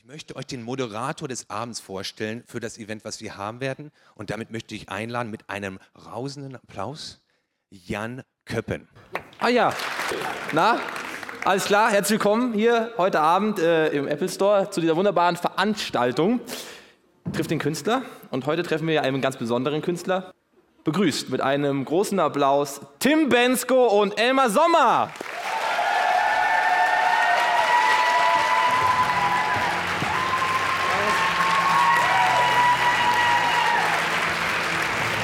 Ich möchte euch den Moderator des Abends vorstellen für das Event, was wir haben werden. Und damit möchte ich einladen mit einem rausenden Applaus Jan Köppen. Ah ja, na, alles klar, herzlich willkommen hier heute Abend äh, im Apple Store zu dieser wunderbaren Veranstaltung. Trifft den Künstler und heute treffen wir einen ganz besonderen Künstler. Begrüßt mit einem großen Applaus Tim Bensko und Elmar Sommer.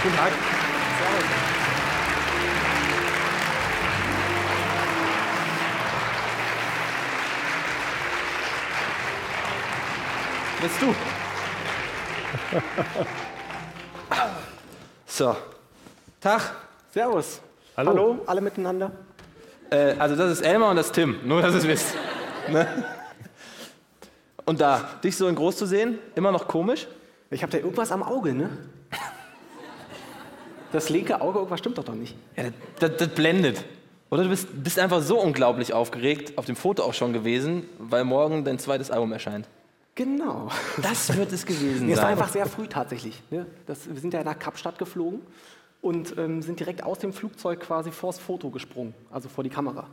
Guten Tag. Bist du? So. Tag. Servus. Hallo. alle miteinander. Äh, also das ist Elmar und das ist Tim, nur dass ihr es wisst. Ne? Und da, dich so in groß zu sehen, immer noch komisch? Ich habe da irgendwas am Auge, ne? Das linke Auge, irgendwas stimmt doch doch nicht. Ja, das, das, das blendet. Oder du bist, bist einfach so unglaublich aufgeregt, auf dem Foto auch schon gewesen, weil morgen dein zweites Album erscheint. Genau. Das wird es gewesen Nee, es war sein. einfach sehr früh tatsächlich. Ne? Das, wir sind ja nach Kapstadt geflogen und ähm, sind direkt aus dem Flugzeug quasi vors Foto gesprungen, also vor die Kamera.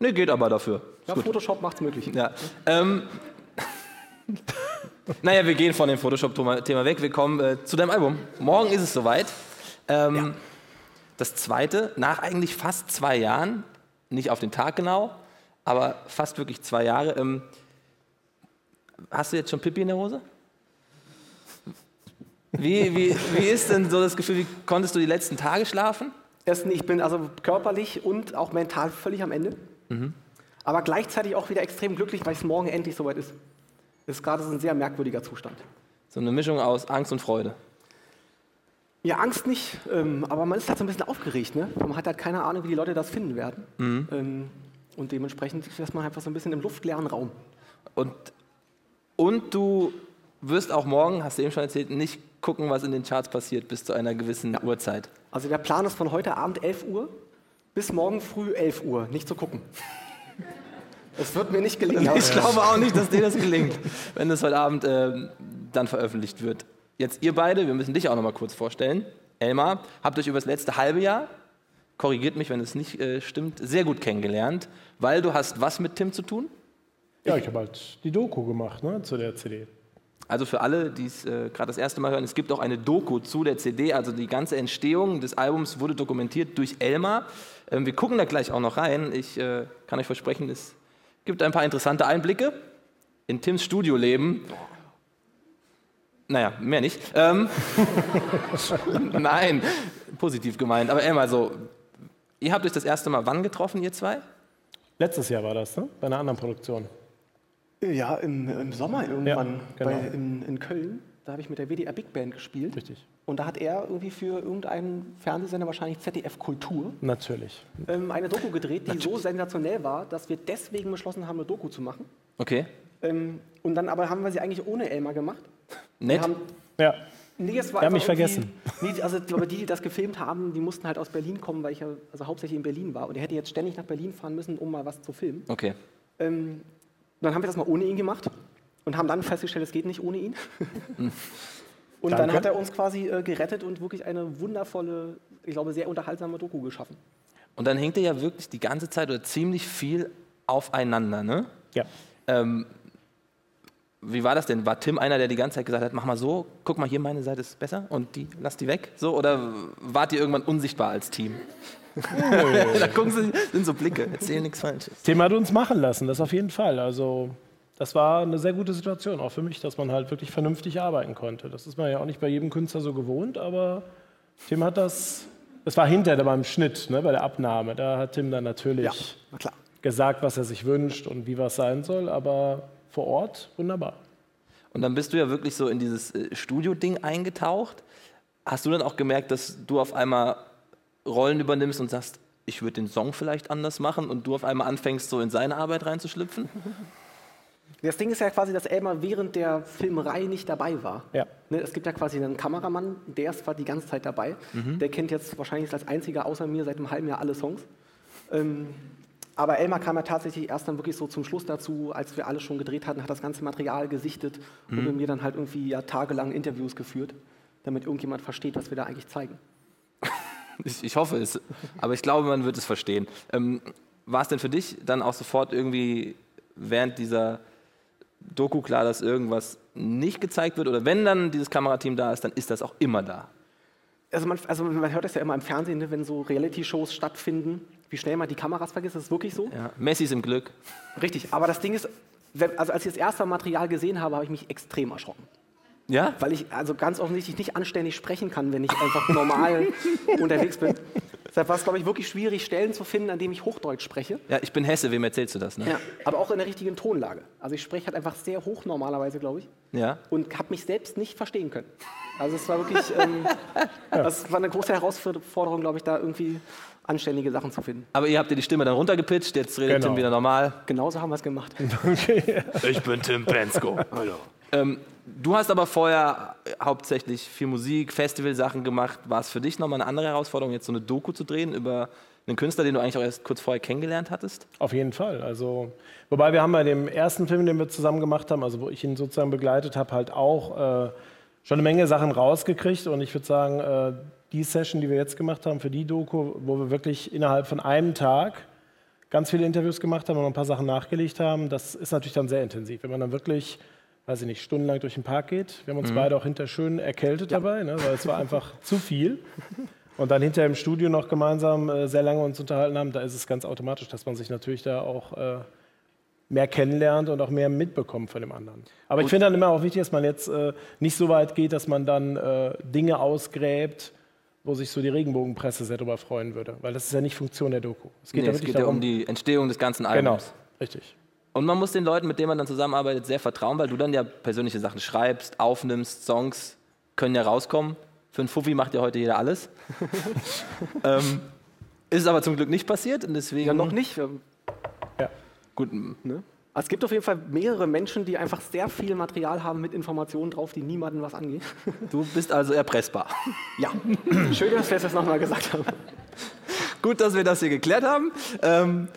Nee, geht aber dafür. Ja, Photoshop macht's möglich. Ja. Ähm, naja, wir gehen von dem Photoshop-Thema weg. Wir kommen äh, zu deinem Album. Morgen ist es soweit. Ähm, Das zweite, nach eigentlich fast zwei Jahren, nicht auf den Tag genau, aber fast wirklich zwei Jahre. Ähm, hast du jetzt schon Pipi in der Hose? Wie, wie, wie ist denn so das Gefühl, wie konntest du die letzten Tage schlafen? Erstens, ich bin also körperlich und auch mental völlig am Ende. Aber gleichzeitig auch wieder extrem glücklich, weil es morgen endlich soweit ist. Das ist gerade so ein sehr merkwürdiger Zustand. So eine Mischung aus Angst und Freude. Ja, Angst nicht, ähm, aber man ist halt so ein bisschen aufgeregt. Ne? Man hat halt keine Ahnung, wie die Leute das finden werden. Ähm, und dementsprechend ist man einfach so ein bisschen im luftleeren Raum. Und, und du wirst auch morgen, hast du eben schon erzählt, nicht gucken, was in den Charts passiert bis zu einer gewissen Uhrzeit. Also der Plan ist von heute Abend 11 Uhr bis morgen früh 11 Uhr, nicht zu gucken. Es wird mir nicht gelingen. Ich glaube auch nicht, dass dir das gelingt, wenn das heute Abend ähm, dann veröffentlicht wird. Jetzt ihr beide, wir müssen dich auch noch mal kurz vorstellen. Elmar, habt euch über das letzte halbe Jahr, korrigiert mich, wenn es nicht äh, stimmt, sehr gut kennengelernt, weil du hast was mit Tim zu tun? Ja, ich habe halt die Doku gemacht ne, zu der CD. Also für alle, die es äh, gerade das erste Mal hören, es gibt auch eine Doku zu der CD, also die ganze Entstehung des Albums wurde dokumentiert durch Elmar. Ähm, wir gucken da gleich auch noch rein. Ich äh, kann euch versprechen, es gibt ein paar interessante Einblicke in Tims Studioleben. Naja, mehr nicht. Ähm, Nein, positiv gemeint. Aber Elmar, so, ihr habt euch das erste Mal wann getroffen, ihr zwei? Letztes Jahr war das, ne? bei einer anderen Produktion. Ja, im, im Sommer irgendwann Ja, genau. bei, in, in Köln. Da habe ich mit der WDR Big Band gespielt. Richtig. Und da hat er irgendwie für irgendeinen Fernsehsender, wahrscheinlich ZDF Kultur, Natürlich. ähm, eine Doku gedreht, die so sensationell war, dass wir deswegen beschlossen haben, eine Doku zu machen. Okay. Ähm, und dann aber haben wir sie eigentlich ohne Elmar gemacht. Nett. Wir haben, Ja, nee, es war Wir haben mich vergessen. Nee, also aber die, die das gefilmt haben, die mussten halt aus Berlin kommen, weil ich ja also hauptsächlich in Berlin war. Und er hätte jetzt ständig nach Berlin fahren müssen, um mal was zu filmen. Okay. Ähm, dann haben wir das mal ohne ihn gemacht und haben dann festgestellt, es geht nicht ohne ihn. und dann Danke. hat er uns quasi äh, gerettet und wirklich eine wundervolle, ich glaube, sehr unterhaltsame Doku geschaffen. Und dann hängt ihr ja wirklich die ganze Zeit oder ziemlich viel aufeinander, ne? ja. Ähm, wie war das denn? War Tim einer, der die ganze Zeit gesagt hat, mach mal so, guck mal hier, meine Seite ist besser und die, lass die weg? So, oder wart ihr irgendwann unsichtbar als Team? da gucken sie, sind so Blicke, erzählen nichts Falsches. Thema hat uns machen lassen, das auf jeden Fall. Also das war eine sehr gute Situation, auch für mich, dass man halt wirklich vernünftig arbeiten konnte. Das ist man ja auch nicht bei jedem Künstler so gewohnt, aber Tim hat das, das war hinterher beim Schnitt, ne, bei der Abnahme. Da hat Tim dann natürlich na klar. gesagt, was er sich wünscht und wie was sein soll, aber vor Ort wunderbar. Und dann bist du ja wirklich so in dieses äh, Studio-Ding eingetaucht. Hast du dann auch gemerkt, dass du auf einmal Rollen übernimmst und sagst, ich würde den Song vielleicht anders machen und du auf einmal anfängst, so in seine Arbeit reinzuschlüpfen? Das Ding ist ja quasi, dass Elmar während der Filmerei nicht dabei war. Ja. Ne, es gibt ja quasi einen Kameramann, der ist zwar die ganze Zeit dabei. Der kennt jetzt wahrscheinlich als einziger außer mir seit einem halben Jahr alle Songs. Ähm, aber Elmar kam ja tatsächlich erst dann wirklich so zum Schluss dazu, als wir alles schon gedreht hatten, hat das ganze Material gesichtet und mit mir dann halt irgendwie ja tagelang Interviews geführt, damit irgendjemand versteht, was wir da eigentlich zeigen. Ich, ich hoffe es, aber ich glaube, man wird es verstehen. Ähm, war es denn für dich dann auch sofort irgendwie während dieser Doku klar, dass irgendwas nicht gezeigt wird? Oder wenn dann dieses Kamerateam da ist, dann ist das auch immer da? Also man, also man hört das ja immer im Fernsehen, ne, wenn so Reality-Shows stattfinden, wie schnell man die Kameras vergisst, das ist wirklich so. Ja. Messi ist im Glück. Richtig, aber das Ding ist, also als ich das erste Material gesehen habe, habe ich mich extrem erschrocken. Ja? Weil ich also ganz offensichtlich nicht anständig sprechen kann, wenn ich einfach normal unterwegs bin. Deshalb war es, glaube ich, wirklich schwierig, Stellen zu finden, an denen ich Hochdeutsch spreche. Ja, ich bin Hesse, wem erzählst du das? Ne? Ja, aber auch in der richtigen Tonlage. Also ich spreche halt einfach sehr hoch normalerweise, glaube ich. Ja. Und habe mich selbst nicht verstehen können. Also es war wirklich, ähm, das war eine große Herausforderung, glaube ich, da irgendwie anständige Sachen zu finden. Aber ihr habt ihr die Stimme dann runtergepitcht, jetzt redet Genau. Tim wieder normal. Genauso haben wir es gemacht. Ich bin Tim Bensko. Hallo. Ähm, du hast aber vorher hauptsächlich viel Musik, Festivalsachen gemacht. War es für dich nochmal eine andere Herausforderung, jetzt so eine Doku zu drehen über einen Künstler, den du eigentlich auch erst kurz vorher kennengelernt hattest? Auf jeden Fall. Also, wobei wir haben bei dem ersten Film, den wir zusammen gemacht haben, also wo ich ihn sozusagen begleitet habe, halt auch äh, schon eine Menge Sachen rausgekriegt. Und ich würde sagen, äh, die Session, die wir jetzt gemacht haben für die Doku, wo wir wirklich innerhalb von einem Tag ganz viele Interviews gemacht haben und ein paar Sachen nachgelegt haben, das ist natürlich dann sehr intensiv. Wenn man dann wirklich, weiß ich nicht, stundenlang durch den Park geht. Wir haben uns beide auch hinter schön erkältet dabei, ne, weil es war einfach zu viel. Und dann hinterher im Studio noch gemeinsam äh, sehr lange uns unterhalten haben, da ist es ganz automatisch, dass man sich natürlich da auch äh, mehr kennenlernt und auch mehr mitbekommt von dem anderen. Aber ich finde dann immer auch wichtig, dass man jetzt äh, nicht so weit geht, dass man dann äh, Dinge ausgräbt, wo sich so die Regenbogenpresse sehr darüber freuen würde. Weil das ist ja nicht Funktion der Doku. Es geht Nee, ja es geht ja darum, um die Entstehung des ganzen Genau, Albums. richtig. Und man muss den Leuten, mit denen man dann zusammenarbeitet, sehr vertrauen, weil du dann ja persönliche Sachen schreibst, aufnimmst, Songs können ja rauskommen. Für einen Fuffi macht ja heute jeder alles. ähm, ist aber zum Glück nicht passiert und deswegen. Ja, noch nicht. Gut, Ne? Es gibt auf jeden Fall mehrere Menschen, die einfach sehr viel Material haben mit Informationen drauf, die niemandem was angeht. du bist also erpressbar. Ja, schön, dass wir das nochmal gesagt haben. Gut, dass wir das hier geklärt haben. Ähm,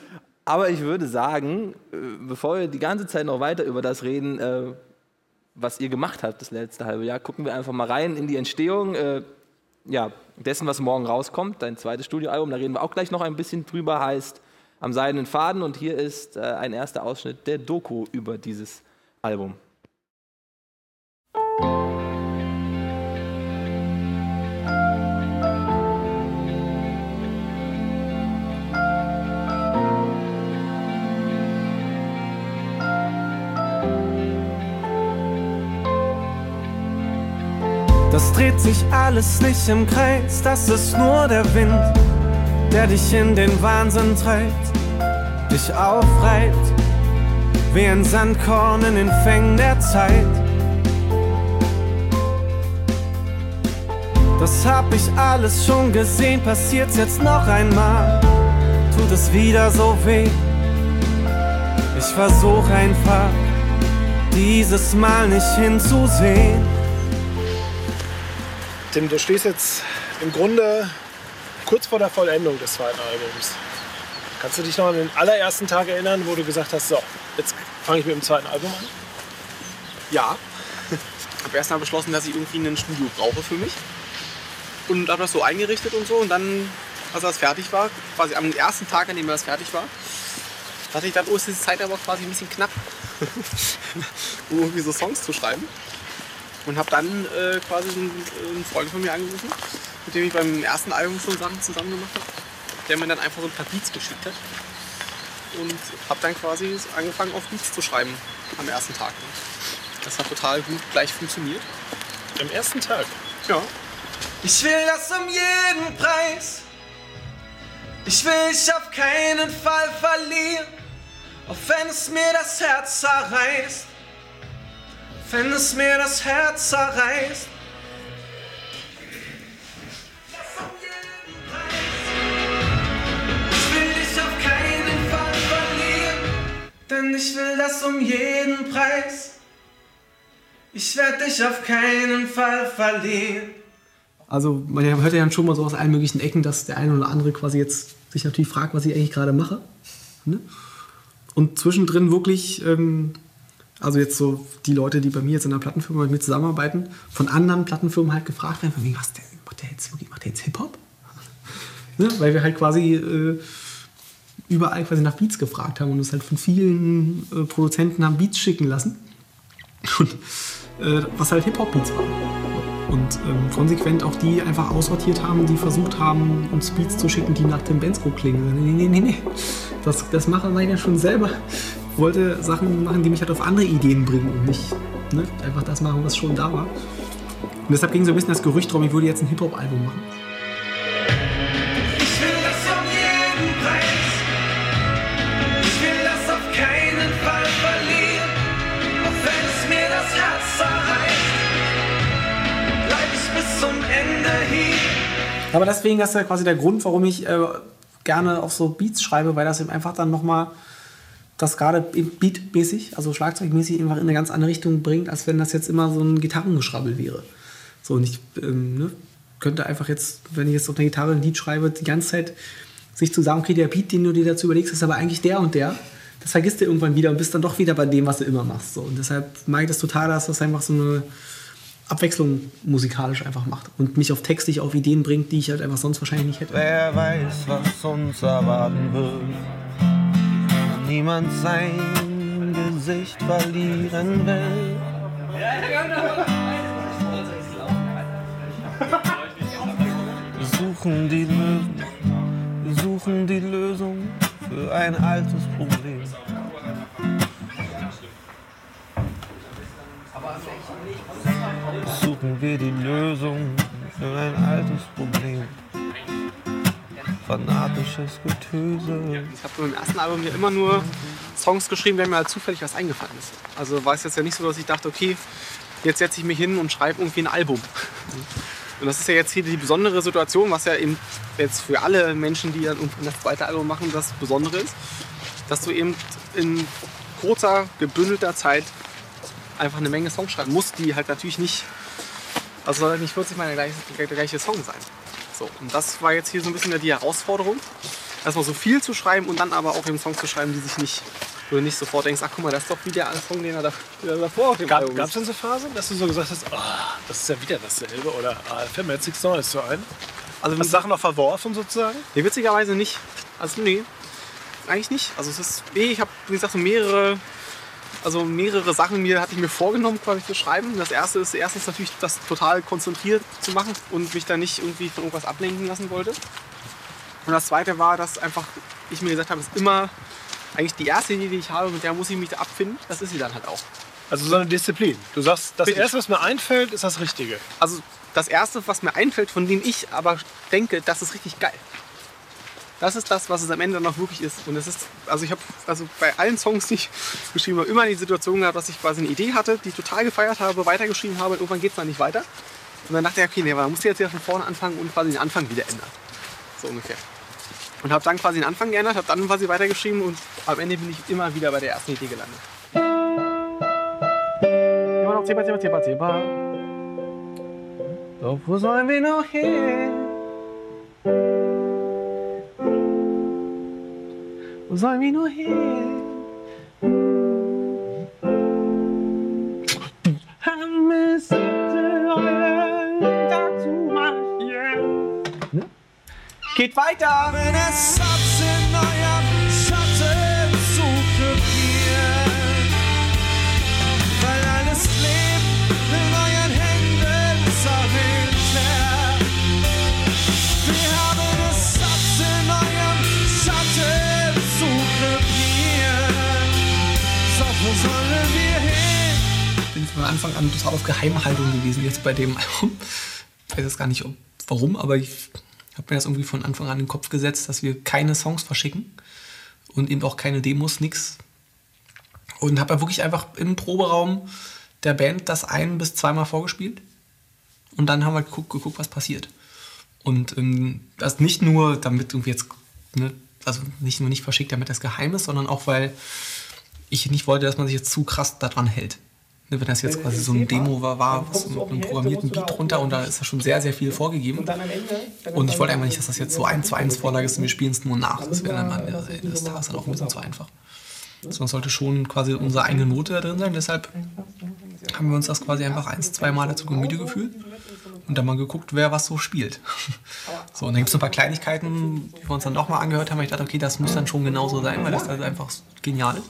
aber ich würde sagen, äh, bevor wir die ganze Zeit noch weiter über das reden, äh, was ihr gemacht habt das letzte halbe Jahr, gucken wir einfach mal rein in die Entstehung äh, ja, dessen, was morgen rauskommt. Dein zweites Studioalbum, da reden wir auch gleich noch ein bisschen drüber, heißt Am seidenen Faden. Und hier ist äh, ein erster Ausschnitt der Doku über dieses Album. Das dreht sich alles nicht im Kreis, das ist nur der Wind, der dich in den Wahnsinn treibt, dich aufreibt, wie ein Sandkorn in den Fängen der Zeit. Das hab ich alles schon gesehen, passiert's jetzt noch einmal, tut es wieder so weh. Ich versuch einfach, dieses Mal nicht hinzusehen. Tim, du stehst jetzt im Grunde kurz vor der Vollendung des zweiten Albums. Kannst du dich noch an den allerersten Tag erinnern, wo du gesagt hast, so, jetzt fange ich mit dem zweiten Album an? Ja. Ich habe erst mal beschlossen, dass ich irgendwie ein Studio brauche für mich. Und habe das so eingerichtet und so. Und dann, als das fertig war, quasi am ersten Tag, an dem das fertig war, dachte ich dann, oh, ist die Zeit aber quasi ein bisschen knapp, um irgendwie so Songs zu schreiben. Und habe dann äh, quasi einen, einen Freund von mir angerufen, mit dem ich beim ersten Album schon Sachen zusammen gemacht habe, der mir dann einfach so ein paar Beats geschickt hat. Und habe dann quasi angefangen, auf Beats zu schreiben am ersten Tag. Das hat total gut gleich funktioniert. Am ersten Tag. Ja. Ich will das um jeden Preis. Ich will dich auf keinen Fall verlieren, auch wenn es mir das Herz zerreißt. Wenn es mir das Herz zerreißt. Denn ich will das um jeden Preis. Ich werde dich auf keinen Fall verlieren. Also man hört ja schon mal so aus allen möglichen Ecken, dass der eine oder andere quasi jetzt sich natürlich fragt, was ich eigentlich gerade mache. Ne? Und zwischendrin wirklich, ähm, also jetzt so die Leute, die bei mir jetzt in der Plattenfirma mit mir zusammenarbeiten, von anderen Plattenfirmen halt gefragt werden, von wegen, was, der, macht der jetzt jetzt Hip-Hop? Ne? Weil wir halt quasi äh, überall quasi nach Beats gefragt haben und uns halt von vielen äh, Produzenten haben Beats schicken lassen. Und äh, was halt Hip-Hop-Beats waren. Und ähm, konsequent auch die einfach aussortiert haben, die versucht haben, uns Beats zu schicken, die nach Tim Bensko klingen. Nee, nee, nee, nee. Das, das machen wir ja schon selber. Ich wollte Sachen machen, die mich halt auf andere Ideen bringen und nicht ne, einfach das machen, was schon da war. Und deshalb ging so ein bisschen das Gerücht drum, ich würde jetzt ein Hip-Hop-Album machen. Aber deswegen das ist ja quasi der Grund, warum ich äh, gerne auf so Beats schreibe, weil das eben einfach dann nochmal das gerade beatmäßig, also schlagzeugmäßig einfach in eine ganz andere Richtung bringt, als wenn das jetzt immer so ein Gitarrengeschrabbel wäre. So, und ich ähm, ne, könnte einfach jetzt, wenn ich jetzt auf der Gitarre ein Lied schreibe, die ganze Zeit sich zu sagen, okay, der Beat, den du dir dazu überlegst, ist aber eigentlich der und der. Das vergisst du irgendwann wieder und bist dann doch wieder bei dem, was du immer machst. So. Und deshalb mag ich das total, dass das einfach so eine Abwechslung musikalisch einfach macht und mich auf textlich auf Ideen bringt, die ich halt einfach sonst wahrscheinlich nicht hätte. Wer weiß, was uns erwarten wird. Niemand sein Gesicht verlieren will. Suchen die Lösung, suchen die Lösung für ein altes Problem. Suchen wir die Lösung für ein altes Problem. Fanatisches Getöse. Ich habe beim ersten Album ja immer nur Songs geschrieben, wenn mir halt zufällig was eingefallen ist. Also war es jetzt ja nicht so, dass ich dachte, okay, jetzt setze ich mich hin und schreibe irgendwie ein Album. Und das ist ja jetzt hier die besondere Situation, was ja eben jetzt für alle Menschen, die dann das zweite Album machen, das Besondere ist, dass du eben in kurzer, gebündelter Zeit einfach eine Menge Songs schreiben musst, die halt natürlich nicht, also soll halt nicht 40 Mal der gleiche, der gleiche Song sein. So, und das war jetzt hier so ein bisschen die Herausforderung, erstmal so viel zu schreiben und dann aber auch eben Songs zu schreiben, die sich nicht, wo du nicht sofort denkst, ach guck mal, das ist doch wie der Song, den er da, der davor auf dem Album Gab es denn so Phasen, dass du so gesagt hast, ah, das ist ja wieder dasselbe oder ah, fällt mir jetzt nichts Neues zu ein? Also Hast Sachen noch verworfen sozusagen? Nee, witzigerweise nicht. Also nee, eigentlich nicht. Also es ist, nee, ich habe, wie gesagt, so mehrere, also mehrere Sachen mir hatte ich mir vorgenommen, quasi zu schreiben. Das erste ist erstens natürlich das total konzentriert zu machen und mich da nicht irgendwie von irgendwas ablenken lassen wollte. Und das zweite war, dass einfach ich mir gesagt habe, es ist immer eigentlich die erste Idee, die ich habe, mit der muss ich mich da abfinden. Das ist sie dann halt auch. Also so eine Disziplin. Du sagst, das Richtig. Erste, was mir einfällt, ist das Richtige. Also das erste, was mir einfällt, von dem ich aber denke, das ist richtig geil. Das ist das, was es am Ende auch wirklich ist. Und es ist, also ich habe also bei allen Songs, die ich geschrieben habe, immer die Situation gehabt, dass ich quasi eine Idee hatte, die ich total gefeiert habe, weitergeschrieben habe und irgendwann geht es dann nicht weiter. Und dann dachte ich, okay, nee, musst du jetzt wieder von vorne anfangen und quasi den Anfang wieder ändern. So ungefähr. Und habe dann quasi den Anfang geändert, habe dann quasi weitergeschrieben und am Ende bin ich immer wieder bei der ersten Idee gelandet. Immer noch Zebra, Zebra, Zebra, Zebra. Doch wo sollen wir noch hin? Wo sollen wir noch hin? Haben es dazu marschieren. Geht weiter! Wenn es satt Anfang an total auf Geheimhaltung gewesen jetzt bei dem Album. Ich weiß jetzt gar nicht ob, warum, aber ich habe mir das irgendwie von Anfang an in den Kopf gesetzt, dass wir keine Songs verschicken und eben auch keine Demos, nix. Und habe ja wirklich einfach im Proberaum der Band das ein- bis zweimal vorgespielt. Und dann haben wir geguckt, geguckt was passiert. Und ähm, das nicht nur, damit irgendwie jetzt, ne, also nicht nur nicht verschickt, damit das geheim ist, sondern auch, weil ich nicht wollte, dass man sich jetzt zu krass daran hält. Ne, Wenn das jetzt quasi so ein Demo war, war was mit einem programmierten Beat runter und da ist ja schon sehr, sehr viel vorgegeben. Und ich wollte einfach nicht, dass das jetzt so eins zu eins Vorlage ist und wir spielen es nur nach. Das wäre dann am Ende des Tages dann auch ein bisschen zu einfach. Sondern sollte schon quasi unsere eigene Note da drin sein. Deshalb haben wir uns das quasi einfach eins, zwei Mal dazu Gemüte gefühlt und dann mal geguckt, wer was so spielt. So, und dann gibt es ein paar Kleinigkeiten, die wir uns dann nochmal angehört haben. Ich dachte, okay, das muss dann schon genauso sein, weil das halt einfach genial ist.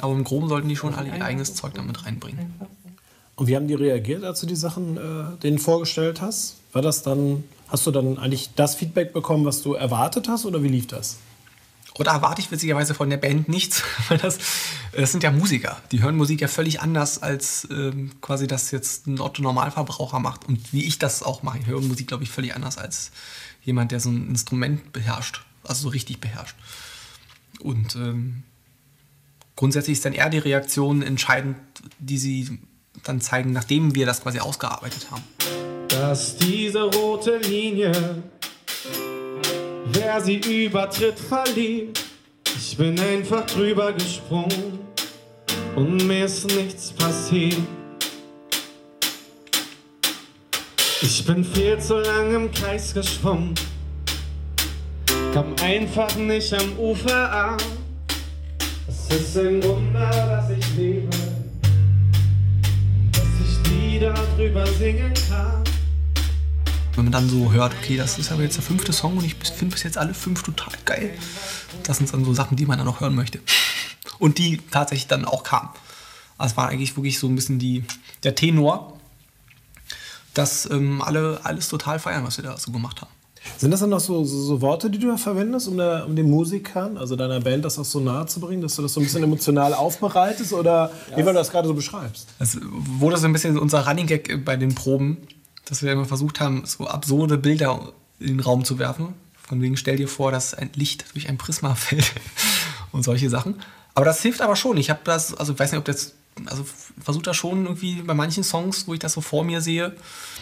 Aber im Groben sollten die schon alle ihr eigenes Zeug damit reinbringen. Und wie haben die reagiert, als du die Sachen äh, denen vorgestellt hast? War das dann, hast du dann eigentlich das Feedback bekommen, was du erwartet hast oder wie lief das? Oder erwarte ich witzigerweise von der Band nichts, weil das, das sind ja Musiker. Die hören Musik ja völlig anders, als ähm, quasi das jetzt ein Otto-Normalverbraucher macht. Und wie ich das auch mache. Ich höre Musik, glaube ich, völlig anders als jemand, der so ein Instrument beherrscht. Also so richtig beherrscht. Und ähm, grundsätzlich ist dann eher die Reaktion entscheidend, die sie dann zeigen, nachdem wir das quasi ausgearbeitet haben. dass diese rote Linie, wer sie übertritt, verliert. Ich bin einfach drüber gesprungen und mir ist nichts passiert. Ich bin viel zu lang im Kreis geschwommen, kam einfach nicht am Ufer an. Es ist ein Wunder, dass ich lebe, dass ich Lieder drüber singen kann. Wenn man dann so hört, okay, das ist aber jetzt der fünfte Song und ich finde bis jetzt alle fünf total geil. Das sind dann so Sachen, die man dann auch hören möchte. Und die tatsächlich dann auch kamen. Also es war eigentlich wirklich so ein bisschen die, der Tenor, dass ähm, alle alles total feiern, was wir da so gemacht haben. Sind das dann noch so, so, so Worte, die du da verwendest, um, der, um den Musikern, also deiner Band, das auch so nahe zu bringen, dass du das so ein bisschen emotional aufbereitest oder wie weil du das gerade so beschreibst? Es wurde so ein bisschen unser Running Gag bei den Proben, dass wir immer versucht haben, so absurde Bilder in den Raum zu werfen. Von wegen, stell dir vor, dass ein Licht durch ein Prisma fällt und solche Sachen. Aber das hilft aber schon. Ich habe das, also ich weiß nicht, ob das, also versuche das schon irgendwie bei manchen Songs, wo ich das so vor mir sehe,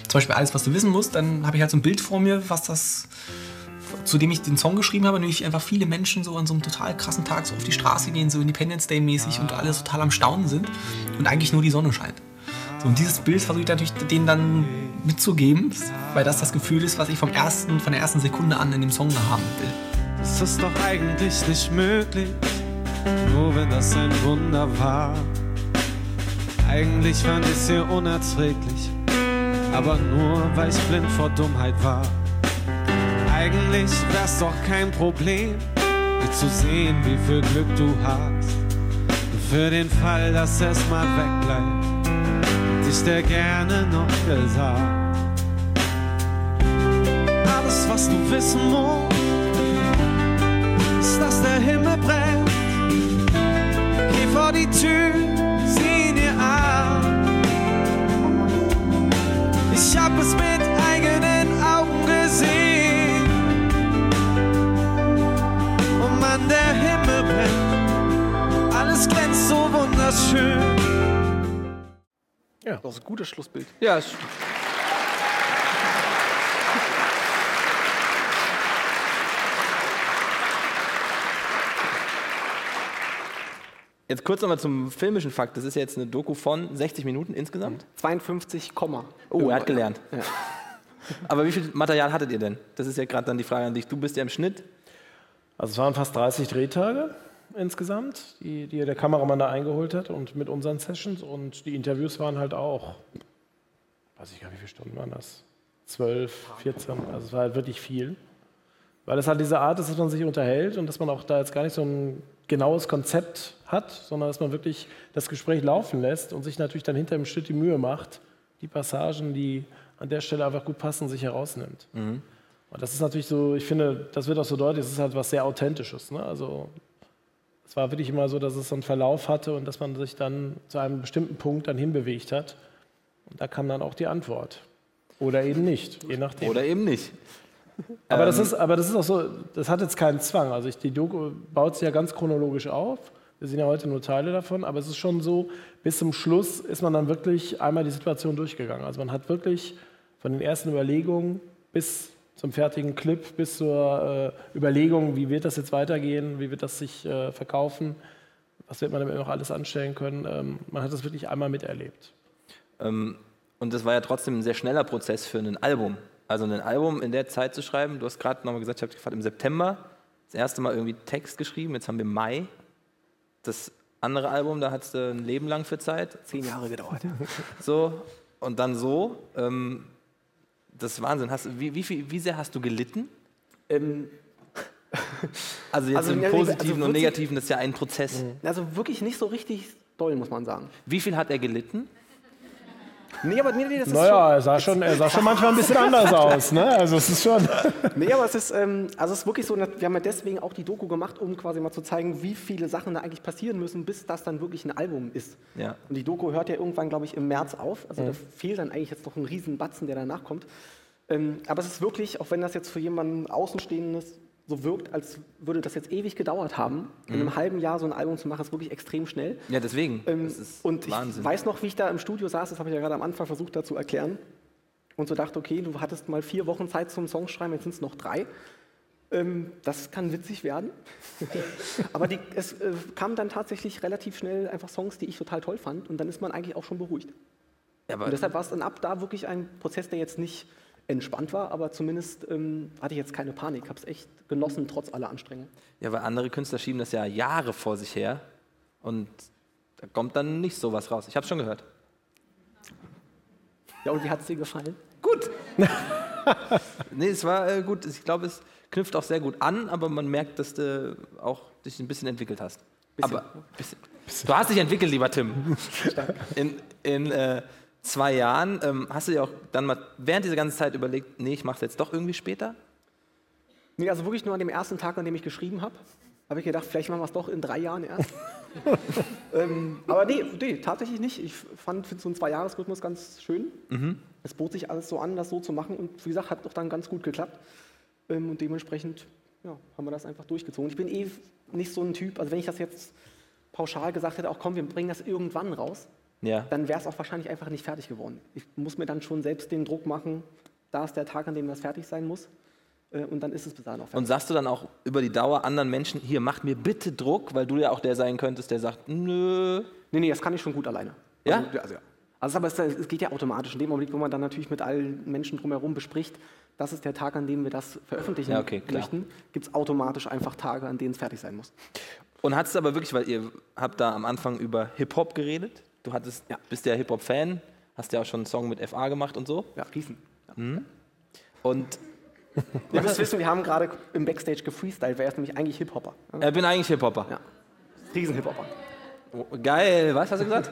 zum Beispiel alles, was du wissen musst, dann habe ich halt so ein Bild vor mir, was das, zu dem ich den Song geschrieben habe, nämlich einfach viele Menschen so an so einem total krassen Tag so auf die Straße gehen, so Independence Day mäßig und alle total am Staunen sind und eigentlich nur die Sonne scheint. So, und dieses Bild versuche ich natürlich denen dann mitzugeben, weil das das Gefühl ist, was ich vom ersten, von der ersten Sekunde an in dem Song haben will. Es ist doch eigentlich nicht möglich, nur wenn das ein Wunder war. Eigentlich fand ich's hier unerträglich, aber nur weil ich blind vor Dummheit war. Eigentlich wär's doch kein Problem, dir zu sehen, wie viel Glück du hast. Für den Fall, dass es mal wegbleibt, hätte ich dir gerne noch gesagt. Alles, was du wissen musst, ist, dass der Himmel brennt. Geh vor die Tür, hab es mit eigenen Augen gesehen. Oh Mann, der Himmel brennt. Alles glänzt so wunderschön. Das ist ein gutes Schlussbild. Ja, es- Jetzt kurz nochmal zum filmischen Fakt. Das ist jetzt eine Doku von 60 Minuten insgesamt. 52, Komma. Oh, er hat gelernt. Ja. Aber wie viel Material hattet ihr denn? Das ist ja gerade dann die Frage an dich. Du bist ja im Schnitt. Also es waren fast 30 Drehtage insgesamt, die, die der Kameramann da eingeholt hat und mit unseren Sessions und die Interviews waren halt auch, weiß ich gar nicht, wie viele Stunden waren das? 12, 14, also es war halt wirklich viel. Weil es halt diese Art ist, dass man sich unterhält und dass man auch da jetzt gar nicht so ein genaues Konzept hat, sondern dass man wirklich das Gespräch laufen lässt und sich natürlich dann hinter dem Schnitt die Mühe macht, die Passagen, die an der Stelle einfach gut passen, sich herausnimmt. Und das ist natürlich so, ich finde, das wird auch so deutlich, es ist halt was sehr Authentisches. Ne? Also es war wirklich immer so, dass es so einen Verlauf hatte und dass man sich dann zu einem bestimmten Punkt dann hinbewegt hat. Und da kam dann auch die Antwort. Oder eben nicht, je nachdem. Oder eben nicht. aber, das ist, aber das ist auch so, das hat jetzt keinen Zwang. Also ich, die Doku baut sich ja ganz chronologisch auf. Wir sehen ja heute nur Teile davon, aber es ist schon so, bis zum Schluss ist man dann wirklich einmal die Situation durchgegangen. Also man hat wirklich von den ersten Überlegungen bis zum fertigen Clip, bis zur äh, Überlegung, wie wird das jetzt weitergehen, wie wird das sich äh, verkaufen, was wird man damit noch alles anstellen können? Ähm, man hat das wirklich einmal miterlebt. Ähm, und das war ja trotzdem ein sehr schneller Prozess für ein Album. Also ein Album in der Zeit zu schreiben, du hast gerade nochmal gesagt, ich habe gefragt, im September das erste Mal irgendwie Text geschrieben, jetzt haben wir Mai. Das andere Album, da hattest du ein Leben lang für Zeit. Zehn Jahre gedauert. So, und dann so. Ähm, das ist Wahnsinn. Hast, wie, wie, viel, wie sehr hast du gelitten? Ähm, Also jetzt Also, im ja, also Positiven und Negativen, das ist ja ein Prozess. also wirklich nicht so richtig doll, muss man sagen. Wie viel hat er gelitten? Nee, aber nee, nee, das ist Naja, er sah, schon, er sah schon manchmal ein bisschen anders aus. Ne? Also es ist schon. schon, nee, aber es ist, ähm, also es ist wirklich so, wir haben ja deswegen auch die Doku gemacht, um quasi mal zu zeigen, wie viele Sachen da eigentlich passieren müssen, bis das dann wirklich ein Album ist. Ja. Und die Doku hört ja irgendwann, glaube ich, im März auf. Also da fehlt dann eigentlich jetzt noch ein riesen Batzen, der danach kommt. Ähm, aber es ist wirklich, auch wenn das jetzt für jemanden Außenstehendes so wirkt, als würde das jetzt ewig gedauert haben, in einem halben Jahr so ein Album zu machen, ist wirklich extrem schnell. Ja, deswegen. Ähm, und Wahnsinn. ich weiß noch, wie ich da im Studio saß, das habe ich ja gerade am Anfang versucht da zu erklären. Und so dachte, okay, du hattest mal vier Wochen Zeit zum Songschreiben, jetzt sind es noch drei. Ähm, das kann witzig werden. Aber die, es äh, kamen dann tatsächlich relativ schnell einfach Songs, die ich total toll fand. Und dann ist man eigentlich auch schon beruhigt. ja, aber Und deshalb war es dann ab da wirklich ein Prozess, der jetzt nicht entspannt war, aber zumindest ähm, hatte ich jetzt keine Panik. Habe es echt genossen, trotz aller Anstrengungen. Ja, weil andere Künstler schieben das ja Jahre vor sich her und da kommt dann nicht sowas raus. Ich habe schon gehört. Ja, und wie hat es dir gefallen? Gut. nee, es war äh, gut. Ich glaube, es knüpft auch sehr gut an, aber man merkt, dass du auch dich ein bisschen entwickelt hast. Bisschen. Aber bisschen. du hast dich entwickelt, lieber Tim. In, in äh, zwei Jahren ähm, hast du dir auch dann mal während dieser ganzen Zeit überlegt, nee, ich mache es jetzt doch irgendwie später? Nee, also wirklich nur an dem ersten Tag, an dem ich geschrieben habe, habe ich gedacht, vielleicht machen wir es doch in drei Jahren erst. ähm, aber nee, nee, tatsächlich nicht. Ich fand so einen Zwei-Jahres-Rhythmus ganz schön. Es bot sich alles so an, das so zu machen und wie gesagt, hat doch dann ganz gut geklappt. Ähm, und dementsprechend ja, haben wir das einfach durchgezogen. Ich bin eh nicht so ein Typ, also wenn ich das jetzt pauschal gesagt hätte, auch komm, wir bringen das irgendwann raus, Ja. dann wäre es auch wahrscheinlich einfach nicht fertig geworden. Ich muss mir dann schon selbst den Druck machen, da ist der Tag, an dem das fertig sein muss. Äh, Und dann ist es bis dahin auch fertig. Und sagst du dann auch über die Dauer anderen Menschen, hier, macht mir bitte Druck, weil du ja auch der sein könntest, der sagt, nö. Nee, nee, das kann ich schon gut alleine. Ja? Also, also, ja. also aber es, es geht ja automatisch. In dem Augenblick, wo man dann natürlich mit allen Menschen drumherum bespricht, das ist der Tag, an dem wir das veröffentlichen Ja, okay, möchten, gibt es automatisch einfach Tage, an denen es fertig sein muss. Und hattest du aber wirklich, weil ihr habt da am Anfang über Hip-Hop geredet, du hattest, Ja. bist ja Hip-Hop-Fan, hast ja auch schon einen Song mit FA gemacht und so. Ja, Riesen. Und Ihr müsst wissen, wir haben gerade im Backstage gefreestylt, wer ist nämlich eigentlich Hip-Hopper. Ja? er bin eigentlich Hip-Hopper. Ja. Riesen-Hip-Hopper. Oh, Geil, was hast du gesagt?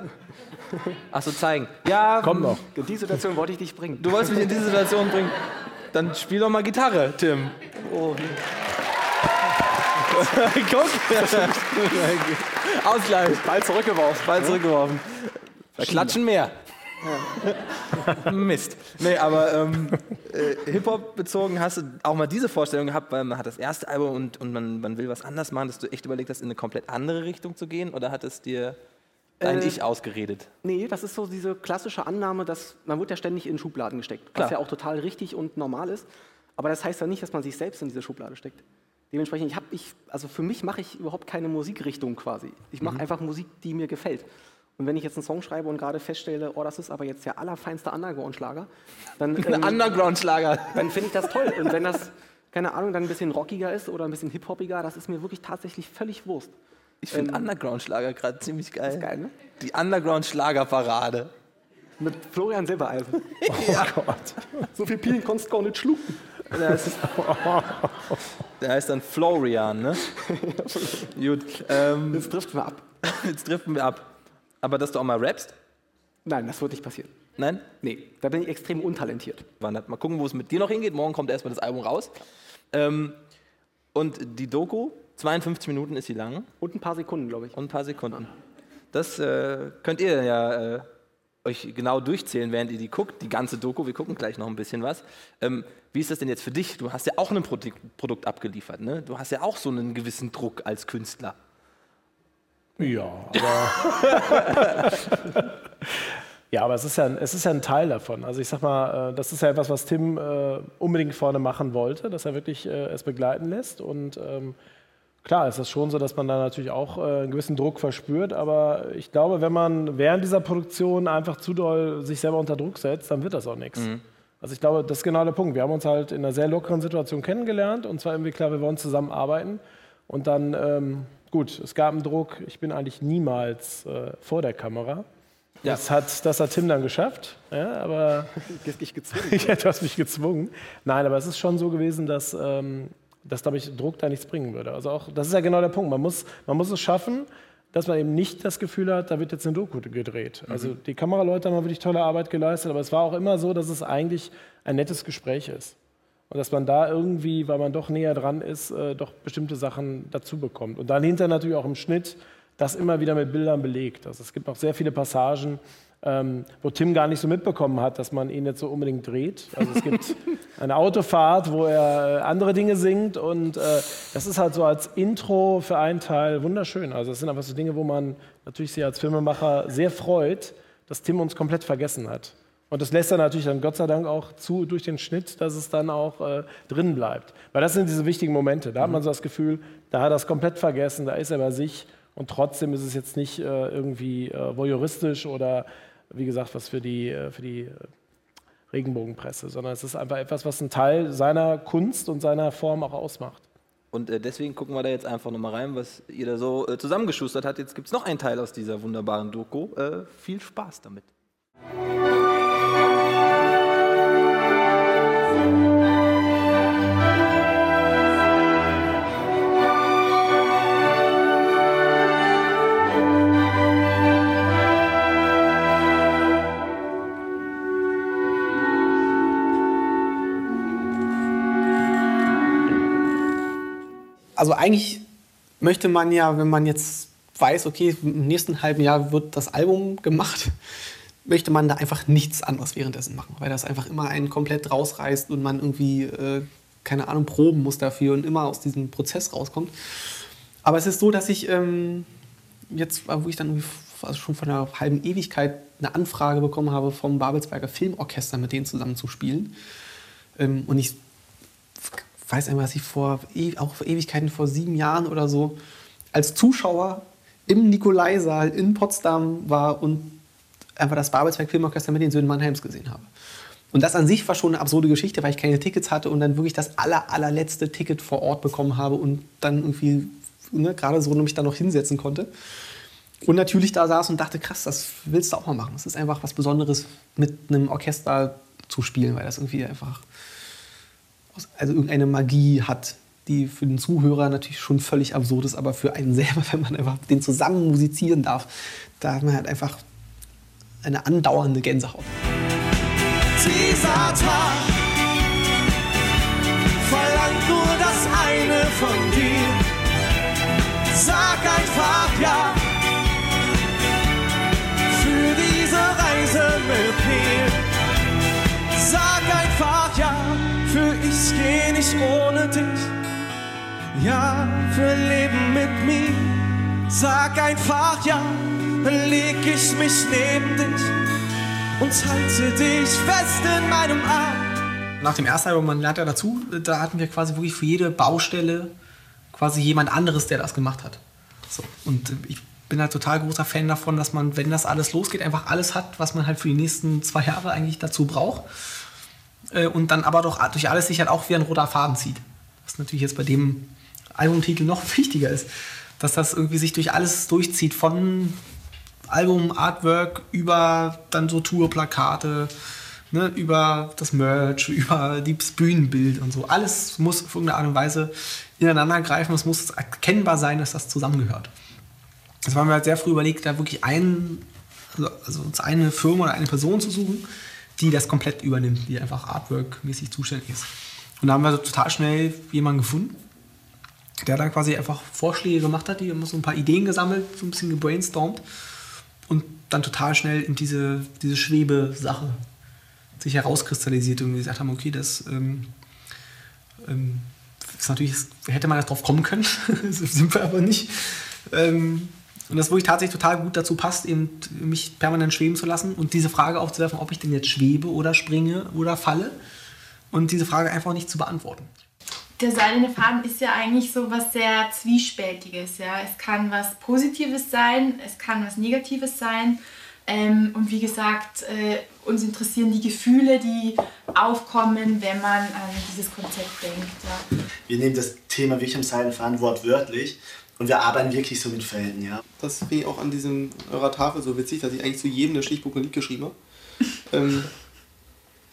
Ach so, zeigen. Ja, Kommt noch. In die Situation wollte ich dich bringen. du wolltest mich in diese Situation bringen. Dann spiel doch mal Gitarre, Tim. Oh, Guck. Ausgleich. Ball zurückgeworfen. Ball zurückgeworfen. Klatschen mehr. Mist. Nee, aber ähm, äh, Hip-Hop bezogen hast du auch mal diese Vorstellung gehabt, weil man hat das erste Album und, und man, man will was anders machen, dass du echt überlegt hast, in eine komplett andere Richtung zu gehen? Oder hat es dir dein Äh, Ich ausgeredet? Nee, das ist so diese klassische Annahme, dass man wird ja ständig in Schubladen gesteckt, Klar. was ja auch total richtig und normal ist. Aber das heißt ja nicht, dass man sich selbst in diese Schublade steckt. Dementsprechend, ich habe ich, also für mich mache ich überhaupt keine Musikrichtung quasi. Ich Mhm. mache einfach Musik, die mir gefällt. Und wenn ich jetzt einen Song schreibe und gerade feststelle, oh, das ist aber jetzt der allerfeinste Underground-Schlager, dann, ähm, Underground-Schlager. dann finde ich das toll. Und wenn das, keine Ahnung, dann ein bisschen rockiger ist oder ein bisschen hip-hoppiger, das ist mir wirklich tatsächlich völlig Wurst. Ich finde Underground-Schlager gerade ziemlich geil. Ist geil, ne? Die Underground-Schlager-Parade. Mit Florian Silbereisen. Oh Gott. So viel Pilen konntest du gar nicht schlucken. Der heißt, der heißt dann Florian, ne? Gut. Ähm, Jetzt trifft mir ab. jetzt driften wir ab. Aber dass du auch mal rappst? Nein, das wird nicht passieren. Nein? Nee, da bin ich extrem untalentiert. Mal gucken, wo es mit dir noch hingeht. Morgen kommt erstmal das Album raus. Ähm, und die Doku, 52 Minuten ist sie lang Und ein paar Sekunden, glaube ich. und ein paar Sekunden. Das äh, könnt ihr ja äh, euch genau durchzählen, während ihr die guckt, die ganze Doku. Wir gucken gleich noch ein bisschen was. Ähm, wie ist das denn jetzt für dich? Du hast ja auch ein Produkt, Produkt abgeliefert. Ne? Du hast ja auch so einen gewissen Druck als Künstler. Ja, aber. ja, aber es ist ja, ein- es ist ja ein Teil davon. Also ich sag mal, äh, das ist ja etwas, was Tim äh, unbedingt vorne machen wollte, dass er wirklich äh, es begleiten lässt. Und ähm, klar ist das schon so, dass man da natürlich auch äh, einen gewissen Druck verspürt, aber ich glaube, wenn man während dieser Produktion einfach zu doll sich selber unter Druck setzt, dann wird das auch nichts. Also ich glaube, das ist genau der Punkt. Wir haben uns halt in einer sehr lockeren Situation kennengelernt und zwar irgendwie klar, wir wollen zusammenarbeiten und dann, ähm, gut, es gab einen Druck. Ich bin eigentlich niemals äh, vor der Kamera. Das, hat, das hat Tim dann geschafft, ja, aber Du hast dich gezwungen. ja, du hast mich gezwungen. Nein, aber es ist schon so gewesen, dass, ähm, dass glaube ich, Druck da nichts bringen würde. Also auch, das ist ja genau der Punkt. Man muss, man muss es schaffen, dass man eben nicht das Gefühl hat, da wird jetzt eine Doku gedreht. Also die Kameraleute haben wirklich tolle Arbeit geleistet, aber es war auch immer so, dass es eigentlich ein nettes Gespräch ist. Und dass man da irgendwie, weil man doch näher dran ist, äh, doch bestimmte Sachen dazu bekommt. Und dann hinter natürlich auch im Schnitt das immer wieder mit Bildern belegt. Also es gibt noch sehr viele Passagen, ähm, wo Tim gar nicht so mitbekommen hat, dass man ihn jetzt so unbedingt dreht. Also es gibt eine Autofahrt, wo er äh, andere Dinge singt und äh, das ist halt so als Intro für einen Teil wunderschön. Also es sind einfach so Dinge, wo man natürlich sich als Filmemacher sehr freut, dass Tim uns komplett vergessen hat. Und das lässt er natürlich dann Gott sei Dank auch zu durch den Schnitt, dass es dann auch äh, drin bleibt. Weil das sind diese wichtigen Momente. Da hat man so das Gefühl, da hat er es komplett vergessen, da ist er bei sich und trotzdem ist es jetzt nicht äh, irgendwie äh, voyeuristisch oder wie gesagt, was für die, äh, für die äh, Regenbogenpresse, sondern es ist einfach etwas, was einen Teil seiner Kunst und seiner Form auch ausmacht. Und äh, deswegen gucken wir da jetzt einfach nochmal rein, was ihr da so zusammengeschustert habt. Jetzt gibt es noch einen Teil aus dieser wunderbaren Doku. Viel Spaß damit. Also eigentlich möchte man ja, wenn man jetzt weiß, okay, im nächsten halben Jahr wird das Album gemacht, möchte man da einfach nichts anderes währenddessen machen, weil das einfach immer einen komplett rausreißt und man irgendwie, äh, keine Ahnung, proben muss dafür und immer aus diesem Prozess rauskommt. Aber es ist so, dass ich ähm, jetzt, wo ich dann also schon vor einer halben Ewigkeit eine Anfrage bekommen habe vom Babelsberger Filmorchester, mit denen zusammen zu spielen. Ähm, und ich weiß einmal, dass ich vor, e- auch Ewigkeiten, vor sieben Jahren oder so, als Zuschauer im Nikolaisaal in Potsdam war und einfach das Babelsberg Filmorchester mit den Söhnen Mannheims gesehen habe. Und das an sich war schon eine absurde Geschichte, weil ich keine Tickets hatte und dann wirklich das aller, allerletzte Ticket vor Ort bekommen habe und dann irgendwie ne, gerade so mich da noch hinsetzen konnte. Und natürlich da saß und dachte, krass, das willst du auch mal machen. Es ist einfach was Besonderes, mit einem Orchester zu spielen, weil das irgendwie einfach also irgendeine Magie hat, die für den Zuhörer natürlich schon völlig absurd ist, aber für einen selber, wenn man einfach denen zusammen musizieren darf, da hat man halt einfach eine andauernde Gänsehaut. Dieser Tag verlangt nur das eine von dir. Sag einfach ja geh nicht ohne dich. Ja für Leben mit mir. Sag einfach ja, dann leg ich mich neben dich und halte dich fest in meinem Arm. Nach dem ersten Album, man lernt ja dazu, da hatten wir quasi wirklich für jede Baustelle quasi jemand anderes, der das gemacht hat. So. Und ich bin halt total großer Fan davon, dass man, wenn das alles losgeht, einfach alles hat, was man halt für die nächsten zwei Jahre eigentlich dazu braucht. Äh, Und dann aber doch durch alles sich halt auch wie ein roter Faden zieht. Was natürlich jetzt bei dem Albumtitel noch wichtiger ist. Dass das irgendwie sich durch alles durchzieht, von Album, Artwork über dann so Tourplakate, ne, über das Merch, über das Bühnenbild und so. Alles muss auf irgendeine Art und Weise ineinander greifen. Es muss erkennbar sein, dass das zusammengehört. Das war mir halt sehr früh überlegt, da wirklich einen, also, also uns eine Firma oder eine Person zu suchen, die das komplett übernimmt, die einfach Artwork-mäßig zuständig ist. Und da haben wir so total schnell jemanden gefunden, der dann quasi einfach Vorschläge gemacht hat, die haben so ein paar Ideen gesammelt, so ein bisschen gebrainstormt und dann total schnell in diese, diese Schwebe-Sache sich herauskristallisiert und gesagt haben, okay, das ähm, ähm, ist natürlich, hätte man das drauf kommen können, sind wir aber nicht. Ähm, und das wirklich tatsächlich total gut dazu passt, eben mich permanent schweben zu lassen und diese Frage aufzuwerfen, ob ich denn jetzt schwebe oder springe oder falle und diese Frage einfach nicht zu beantworten. der seidene Faden ist ja eigentlich so was sehr Zwiespältiges. Ja? Es kann was Positives sein, es kann was Negatives sein. Ähm, und wie gesagt, äh, uns interessieren die Gefühle, die aufkommen, wenn man an dieses Konzept denkt. Ja. Wir nehmen das Thema wirklich am seidenen Faden wortwörtlich und wir arbeiten wirklich so mit Fällen. Ja. Das finde ich auch an diesem eurer Tafel so witzig, dass ich eigentlich zu jedem der Stichbuch ein Lied geschrieben habe. ähm,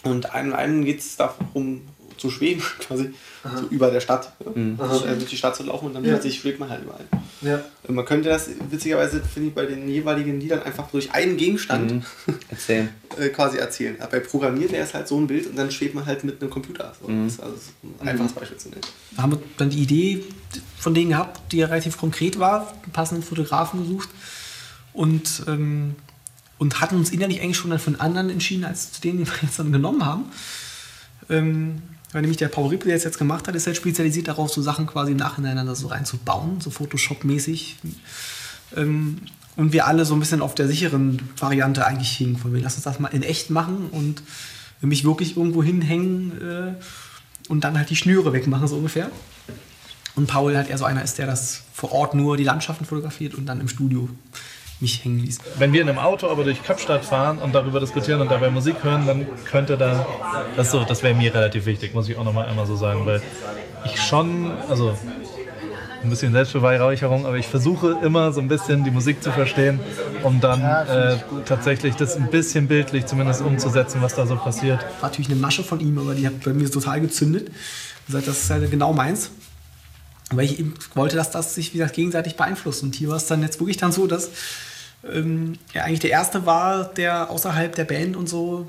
und einem, einem geht es darum, zu schweben, quasi, so über der Stadt. Ja. Mhm. Also, äh, durch die Stadt zu laufen und dann Ja. plötzlich schwebt man halt überall. Ja. Und man könnte das, witzigerweise, finde ich, bei den jeweiligen Liedern einfach durch einen Gegenstand Mhm. Erzählen. äh, quasi erzählen. Aber bei Programmieren wäre es halt so ein Bild und dann schwebt man halt mit einem Computer. So. Mhm. Das ist also ein einfaches Beispiel zu nennen. Da haben wir dann die Idee von denen gehabt, die ja relativ konkret war, einen passenden Fotografen gesucht und, ähm, und hatten uns innerlich eigentlich schon dann von anderen entschieden, als zu denen, die wir jetzt dann genommen haben. Ähm, weil nämlich der Paul Rippel, der es jetzt gemacht hat, ist halt spezialisiert darauf, so Sachen quasi nacheinander so reinzubauen, so Photoshop-mäßig. Ähm, und wir alle so ein bisschen auf der sicheren Variante eigentlich hingen. Von wir lassen uns das mal in echt machen und mich wirklich irgendwo hinhängen äh, und dann halt die Schnüre wegmachen, so ungefähr. Und Paul halt eher so einer ist, der das vor Ort nur die Landschaften fotografiert und dann im Studio mich hängen ließ. Wenn wir in einem Auto aber durch Kapstadt fahren und darüber diskutieren und dabei Musik hören, dann könnte da. Das, so, das wäre mir relativ wichtig, muss ich auch nochmal einmal so sagen, weil ich schon, also ein bisschen Selbstbeweihräucherung, aber ich versuche immer so ein bisschen die Musik zu verstehen, um dann äh, tatsächlich das ein bisschen bildlich zumindest umzusetzen, was da so passiert. War natürlich eine Masche von ihm, aber die hat bei mir total gezündet. Und gesagt, das ist halt genau meins. Weil ich eben wollte, dass das sich wieder gegenseitig beeinflusst. Und hier war es dann jetzt wirklich dann so, dass ähm, er eigentlich der Erste war, der außerhalb der Band und so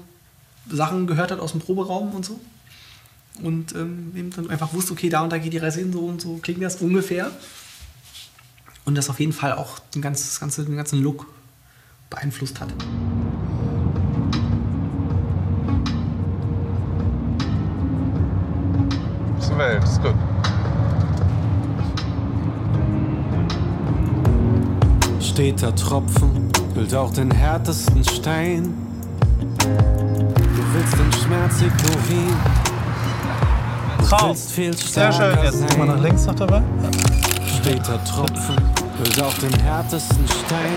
Sachen gehört hat aus dem Proberaum und so. Und ähm, eben dann einfach wusste, okay, da und da geht die Reise hin, so und so klingt das ungefähr. Und das auf jeden Fall auch den, ganz, das ganze, den ganzen Look beeinflusst hat. Ist Welt, ist gut. Steter Tropfen hüllt auch den härtesten Stein. Du willst den Schmerz ignorieren. Du Traum. willst viel Sehr schön. Jetzt mal nach links noch dabei. Steter Tropfen hüllt auch den härtesten Stein.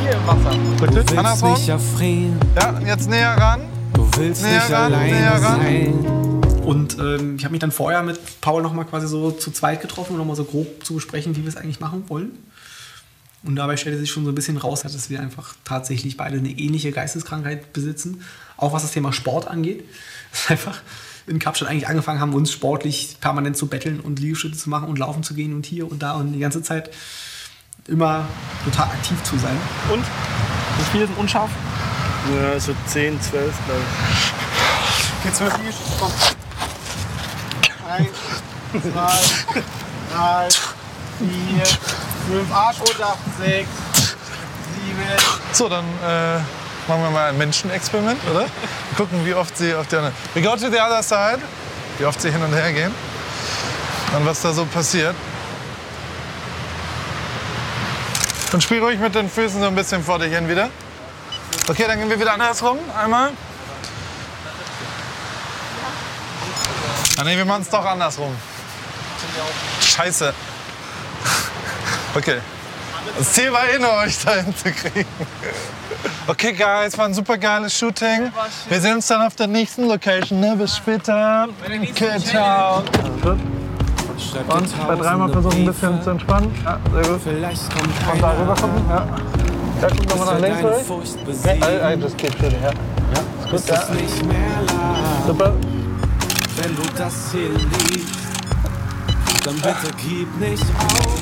Hier im Wasser. Du willst Andersrum. nicht erfrieren. Ja, jetzt näher ran. Du willst Näher nicht ran, alleine näher ran. sein. Und ähm, ich habe mich dann vorher mit Paul nochmal quasi so zu zweit getroffen, um nochmal so grob zu besprechen, wie wir es eigentlich machen wollen. Und dabei stellte sich schon so ein bisschen raus, dass wir einfach tatsächlich beide eine ähnliche Geisteskrankheit besitzen, auch was das Thema Sport angeht. Das ist einfach in Kapstadt eigentlich angefangen haben, uns sportlich permanent zu betteln und Liegestütze zu machen und laufen zu gehen und hier und da und die ganze Zeit immer total aktiv zu sein. Und? Wie viele sind unscharf? Ja, so 10, 12, glaube ich. Geht's mit mir? Komm. Eins, zwei, drei, vier, fünf, Arsch runter, sechs, sieben. So, dann äh, machen wir mal ein Menschenexperiment, oder? Gucken, wie oft sie auf der anderen. We go to the other side. Wie oft sie hin und her gehen. Und was da so passiert. Und spiel ruhig mit den Füßen so ein bisschen vor dich hin wieder. Okay, dann gehen wir wieder andersrum. Einmal. Ah, nee, wir machen es doch andersrum. Scheiße. Okay. Das Ziel war eh nur, euch da hinzukriegen. Okay, Guys, war ein super geiles Shooting. Wir sehen uns dann auf der nächsten Location. Ne? Bis später. Okay, ciao. Und bei dreimal versuchen ein bisschen zu entspannen. Ja, sehr gut. Von da rüber gucken. Ja. Ja, guck nochmal nach links durch. I, I just keep shooting, ja. Ja, ist gut, ja. Super. Wenn du das hier liest, dann bitte gib nicht auf.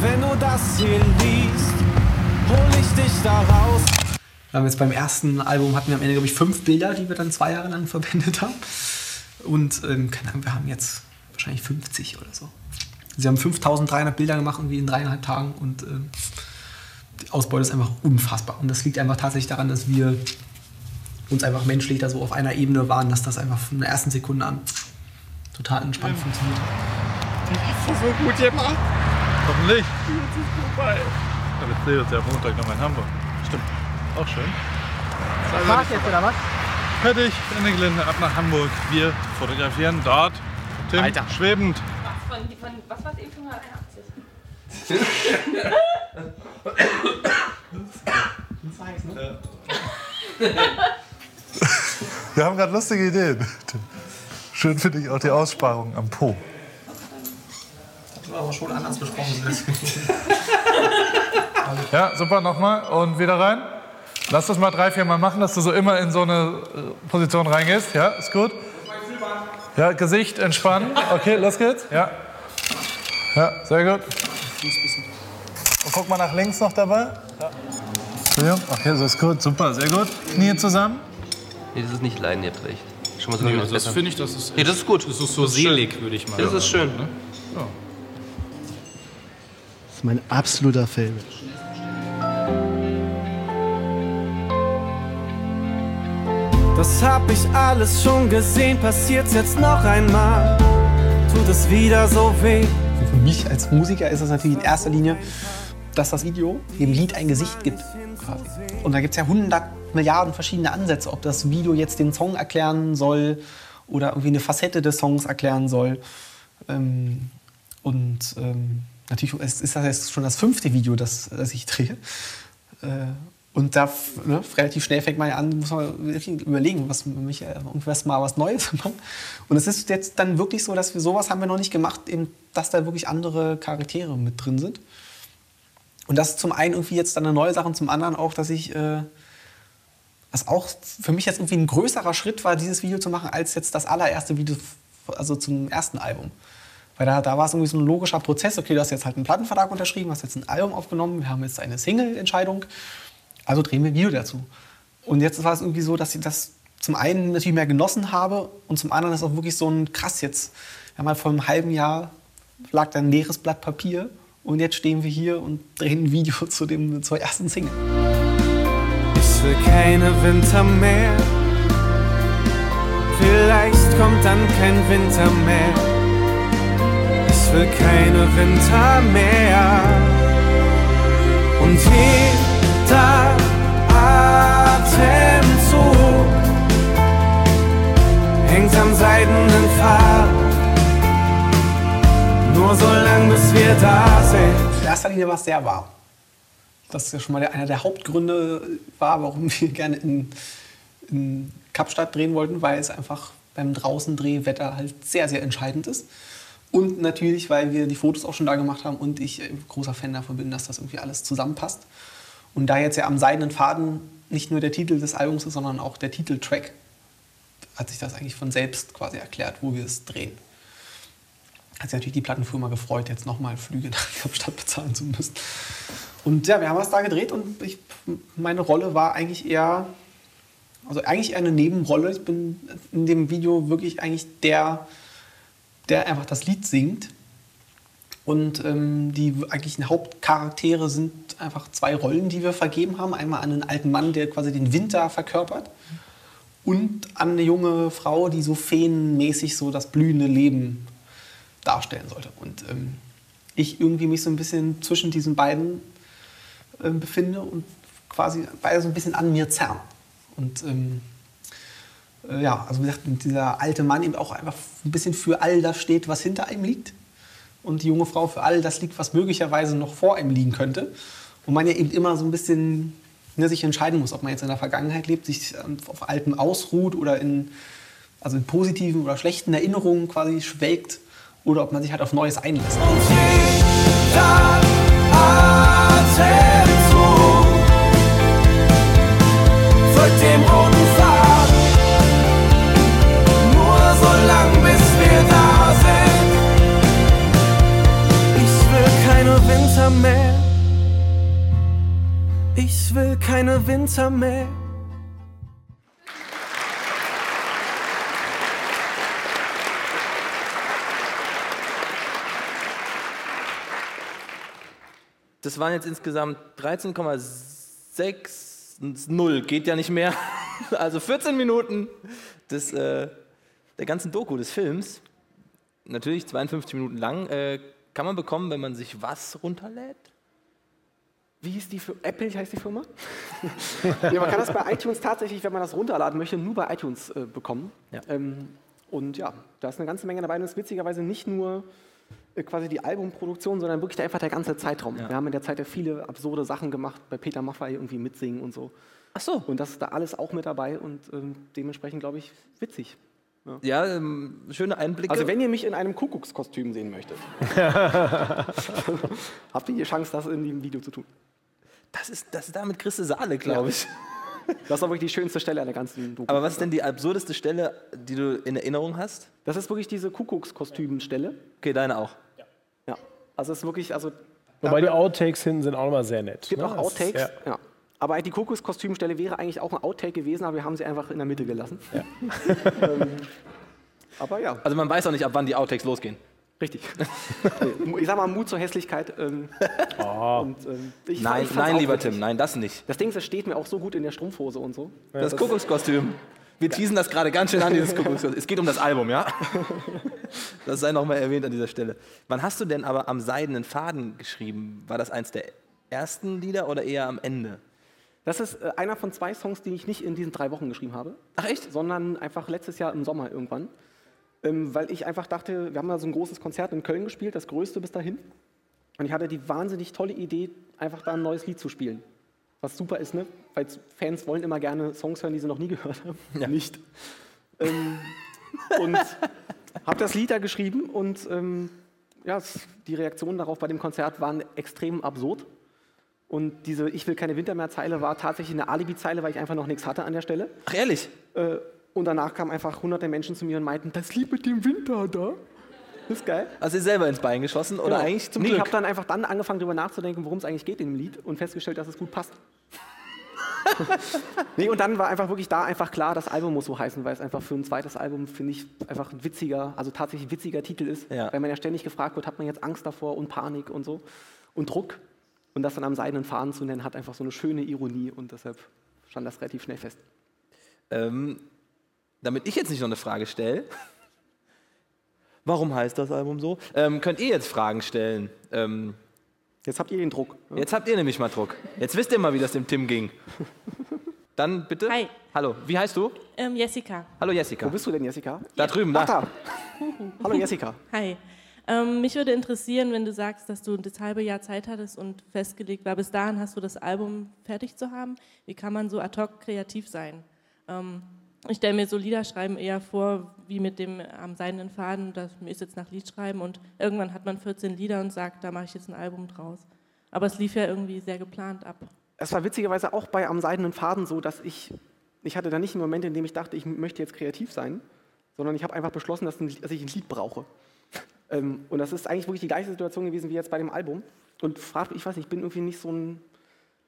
Wenn du das hier liest, hol ich dich da raus. Wir haben jetzt beim ersten Album hatten wir am Ende, glaube ich, fünf Bilder, die wir dann zwei Jahre lang verwendet haben. Und ähm, keine Ahnung, wir haben jetzt wahrscheinlich 50 oder so. Sie haben 5300 Bilder gemacht irgendwie in dreieinhalb Tagen und ähm, die Ausbeute ist einfach unfassbar. Und das liegt einfach tatsächlich daran, dass wir uns einfach menschlich da so auf einer Ebene waren, dass das einfach von der ersten Sekunde an total entspannt funktioniert. Das ist so gut gemacht. Hoffentlich. Jetzt ist vorbei. Ja, wir sehen uns ja am Montag nochmal in Hamburg. Stimmt. Auch schön. Was war's jetzt, oder was? fertig in der Gelände, ab nach Hamburg. Wir fotografieren dort. Tim, Alter. schwebend. Von, von, was war es eben 581? Wir haben gerade lustige Ideen. Schön finde ich auch die Aussparung am Po. Das aber schon anders besprochen. Ja, super, nochmal und wieder rein. Lass das mal drei, vier Mal machen, dass du so immer in so eine äh, Position reingehst. Ja, ist gut. Ja, Gesicht entspannen. Okay, los geht's. Ja. Ja, sehr gut. Und guck mal nach links noch dabei. Ja. Okay, so ist gut. Super, sehr gut. Knie zusammen. Nee, das ist nicht laienhaft. Schon mal so Nee, das finde ich, das ist Nee, das ist gut. Das ist so selig, würde ich mal Das ist schön. Ne? Das ist mein absoluter Favorite. Das hab ich alles schon gesehen, passiert's jetzt noch einmal. Tut es wieder so weh. Für mich als Musiker ist das natürlich in erster Linie, dass das Video dem Lied ein Gesicht gibt. Quasi. Und da gibt es ja hundert Milliarden verschiedene Ansätze, ob das Video jetzt den Song erklären soll oder irgendwie eine Facette des Songs erklären soll. Ähm, und ähm, natürlich ist das jetzt schon das fünfte Video, das, das ich drehe. Äh, und da ne, relativ schnell fängt man ja an, muss man überlegen, was mich äh, irgendwas mal was Neues machen. Und es ist jetzt dann wirklich so, dass wir sowas haben wir noch nicht gemacht, eben, dass da wirklich andere Charaktere mit drin sind. Und das ist zum einen irgendwie jetzt dann eine neue Sache und zum anderen auch, dass ich äh, was auch für mich jetzt irgendwie ein größerer Schritt war, dieses Video zu machen, als jetzt das allererste Video, also zum ersten Album. Weil da, da war es irgendwie so ein logischer Prozess, okay, du hast jetzt halt einen Plattenvertrag unterschrieben, hast jetzt ein Album aufgenommen, wir haben jetzt eine Single-Entscheidung, also drehen wir ein Video dazu. Und jetzt war es irgendwie so, dass ich das zum einen natürlich mehr genossen habe und zum anderen ist auch wirklich so ein krass jetzt. Wir haben halt vor einem halben Jahr lag da ein leeres Blatt Papier und jetzt stehen wir hier und drehen ein Video zu dem, zur ersten Single. Ich will keine Winter mehr. Vielleicht kommt dann kein Winter mehr. Will keine Winter mehr. Und jeder Atemzug hängt am seidenen Faden. Nur so lang, bis wir da sind. In erster Linie war es sehr warm. Das ist ja schon mal einer der Hauptgründe war, warum wir gerne in, in Kapstadt drehen wollten, weil es einfach beim Draußendrehwetter halt sehr, sehr entscheidend ist. Und natürlich, weil wir die Fotos auch schon da gemacht haben und ich äh, großer Fan davon bin, dass das irgendwie alles zusammenpasst. Und da jetzt ja am seidenen Faden nicht nur der Titel des Albums ist, sondern auch der Titeltrack, hat sich das eigentlich von selbst quasi erklärt, wo wir es drehen. Hat sich natürlich die Plattenfirma gefreut, jetzt nochmal Flüge nach Kapstadt bezahlen zu müssen. Und ja, wir haben was da gedreht und ich, meine Rolle war eigentlich eher, also eigentlich eher eine Nebenrolle. Ich bin in dem Video wirklich eigentlich der, der einfach das Lied singt. Und ähm, die eigentlichen Hauptcharaktere sind einfach zwei Rollen, die wir vergeben haben. Einmal an einen alten Mann, der quasi den Winter verkörpert. Und an eine junge Frau, die so feenmäßig so das blühende Leben darstellen sollte. Und ähm, ich irgendwie mich so ein bisschen zwischen diesen beiden äh, befinde und quasi beide so ein bisschen an mir zerren. Und ähm, äh, ja, also wie gesagt, dieser alte Mann eben auch einfach ein bisschen für all das steht, was hinter einem liegt. Und die junge Frau für all das liegt, was möglicherweise noch vor einem liegen könnte. Und man ja eben immer so ein bisschen ne, sich entscheiden muss, ob man jetzt in der Vergangenheit lebt, sich ähm, auf Altem ausruht oder in, also in positiven oder schlechten Erinnerungen quasi schwelgt oder ob man sich halt auf Neues einlässt. Atemzug folgt dem roten keine Winter mehr. Das waren jetzt insgesamt 13,60. Geht ja nicht mehr. Also 14 Minuten des, äh, der ganzen Doku des Films. Natürlich 52 Minuten lang. Äh, kann man bekommen, wenn man sich was runterlädt? Wie hieß die Firma? Apple heißt die Firma? ja, man kann das bei iTunes tatsächlich, wenn man das runterladen möchte, nur bei iTunes äh, bekommen. Ähm, und ja, da ist eine ganze Menge dabei. Und es ist witzigerweise nicht nur äh, quasi die Albumproduktion, sondern wirklich einfach der ganze Zeitraum. Wir haben in der Zeit ja viele absurde Sachen gemacht, bei Peter Maffay irgendwie mitsingen und so. Ach so. Und das ist da alles auch mit dabei und ähm, dementsprechend, glaube ich, witzig. Ja, ähm, schöne Einblicke. Also wenn ihr mich in einem Kuckuckskostüm sehen möchtet, habt ihr die Chance, das in dem Video zu tun. Das ist, das ist da mit Christe Saale, glaube ich. Das ist aber wirklich die schönste Stelle an der ganzen Doku. Aber was ist denn die absurdeste Stelle, die du in Erinnerung hast? Das ist wirklich diese Kuckuckskostümstelle. Okay, deine auch. Ja. Also es ist wirklich, also Wobei die Outtakes hinten sind auch nochmal sehr nett. es gibt ne? auch Outtakes. Ja. Ja. Aber die Kuckuckskostümstelle wäre eigentlich auch ein Outtake gewesen, aber wir haben sie einfach in der Mitte gelassen. ähm, aber ja. Also man weiß auch nicht, ab wann die Outtakes losgehen. Richtig. Ich sag mal Mut zur Hässlichkeit. Ähm, und, ähm, ich- nein, ich nein, lieber witzig. Tim, nein, das nicht. Das Ding, das steht mir auch so gut in der Strumpfhose und so. Das Kuckuckskostüm. Wir teasen das gerade ganz schön an, dieses Kuckuckskostüm. Es geht um das Album, ja? Das sei nochmal erwähnt an dieser Stelle. Wann hast du denn aber am seidenen Faden geschrieben? War das eins der ersten Lieder oder eher am Ende? Das ist äh, einer von zwei Songs, die ich nicht in diesen drei Wochen geschrieben habe. Ach echt? Sondern einfach letztes Jahr im Sommer irgendwann. Ähm, weil ich einfach dachte, wir haben ja so ein großes Konzert in Köln gespielt, das größte bis dahin. Und ich hatte die wahnsinnig tolle Idee, einfach da ein neues Lied zu spielen. Was super ist, ne? Weil Fans wollen immer gerne Songs hören, die sie noch nie gehört haben. Nicht. Ähm, und habe das Lied da geschrieben und ähm, ja, die Reaktionen darauf bei dem Konzert waren extrem absurd. Und diese Ich will keine Winter mehr Zeile war tatsächlich eine Alibi-Zeile, weil ich einfach noch nichts hatte an der Stelle. Ach ehrlich? Äh, und danach kamen einfach hunderte Menschen zu mir und meinten, das Lied mit dem Winter da. Das ist geil. Hast du dir selber ins Bein geschossen oder Genau. eigentlich zum nee, ich Glück? habe dann einfach dann angefangen, darüber nachzudenken, worum es eigentlich geht in dem Lied und festgestellt, dass es gut passt. nee, und dann war einfach wirklich da einfach klar, das Album muss so heißen, weil es einfach für ein zweites Album, finde ich, einfach ein witziger, also tatsächlich witziger Titel ist. Ja. Weil man ja ständig gefragt wird, hat man jetzt Angst davor und Panik und so und Druck. Und das dann am seidenen Faden zu nennen, hat einfach so eine schöne Ironie und deshalb stand das relativ schnell fest. Ähm, damit ich jetzt nicht noch eine Frage stelle, warum heißt das Album so? Ähm, könnt ihr jetzt Fragen stellen? Ähm, jetzt habt ihr den Druck. Jetzt habt ihr nämlich mal Druck. Jetzt wisst ihr mal, wie das dem Tim ging. Dann bitte. Hi. Hallo, wie heißt du? Ähm, Jessica. Hallo Jessica. Wo bist du denn, Jessica? Da drüben, da. Ach, da. Hallo Jessica. Hi. Ähm, mich würde interessieren, wenn du sagst, dass du das halbe Jahr Zeit hattest und festgelegt war, bis dahin hast du das Album fertig zu haben. Wie kann man so ad hoc kreativ sein? Ähm, ich stelle mir so Liederschreiben eher vor, wie mit dem am seidenen Faden, das ist jetzt nach Lied schreiben und irgendwann hat man 14 Lieder und sagt, da mache ich jetzt ein Album draus. Aber es lief ja irgendwie sehr geplant ab. Es war witzigerweise auch bei Am seidenen Faden so, dass ich, ich hatte da nicht einen Moment, in dem ich dachte, ich möchte jetzt kreativ sein, sondern ich habe einfach beschlossen, dass, ich ein Lied brauche. Ähm, und das ist eigentlich wirklich die gleiche Situation gewesen wie jetzt bei dem Album. Und frag, ich weiß nicht, ich bin irgendwie nicht so ein,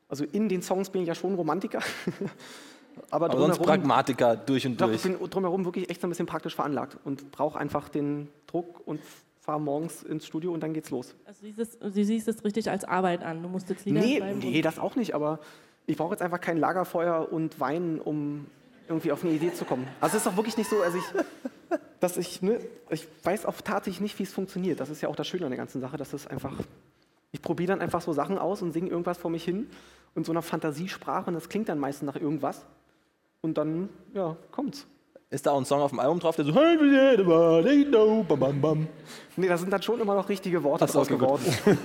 also in den Songs bin ich ja schon Romantiker. Aber, Aber sonst drumherum- Pragmatiker durch und Doch, durch. ich bin drumherum wirklich echt so ein bisschen praktisch veranlagt und brauche einfach den Druck und fahre morgens ins Studio und dann geht's los. Also du siehst es, du siehst es richtig als Arbeit an. Du musst jetzt Lieder Nee, schreiben. nee, das auch nicht, aber ich brauche jetzt einfach kein Lagerfeuer und Wein, um irgendwie auf eine Idee zu kommen. Also es ist doch wirklich nicht so, also ich, dass ich, ne, ich weiß auch tatsächlich nicht, wie es funktioniert. Das ist ja auch das Schöne an der ganzen Sache, dass es einfach, ich probiere dann einfach so Sachen aus und singe irgendwas vor mich hin und so einer Fantasiesprache und das klingt dann meistens nach irgendwas und dann, ja, kommt's. Ist da auch ein Song auf dem Album drauf, der so Hey, everybody know, bam, bam, bam. Nee, da sind dann schon immer noch richtige Worte so, draus okay, geworden.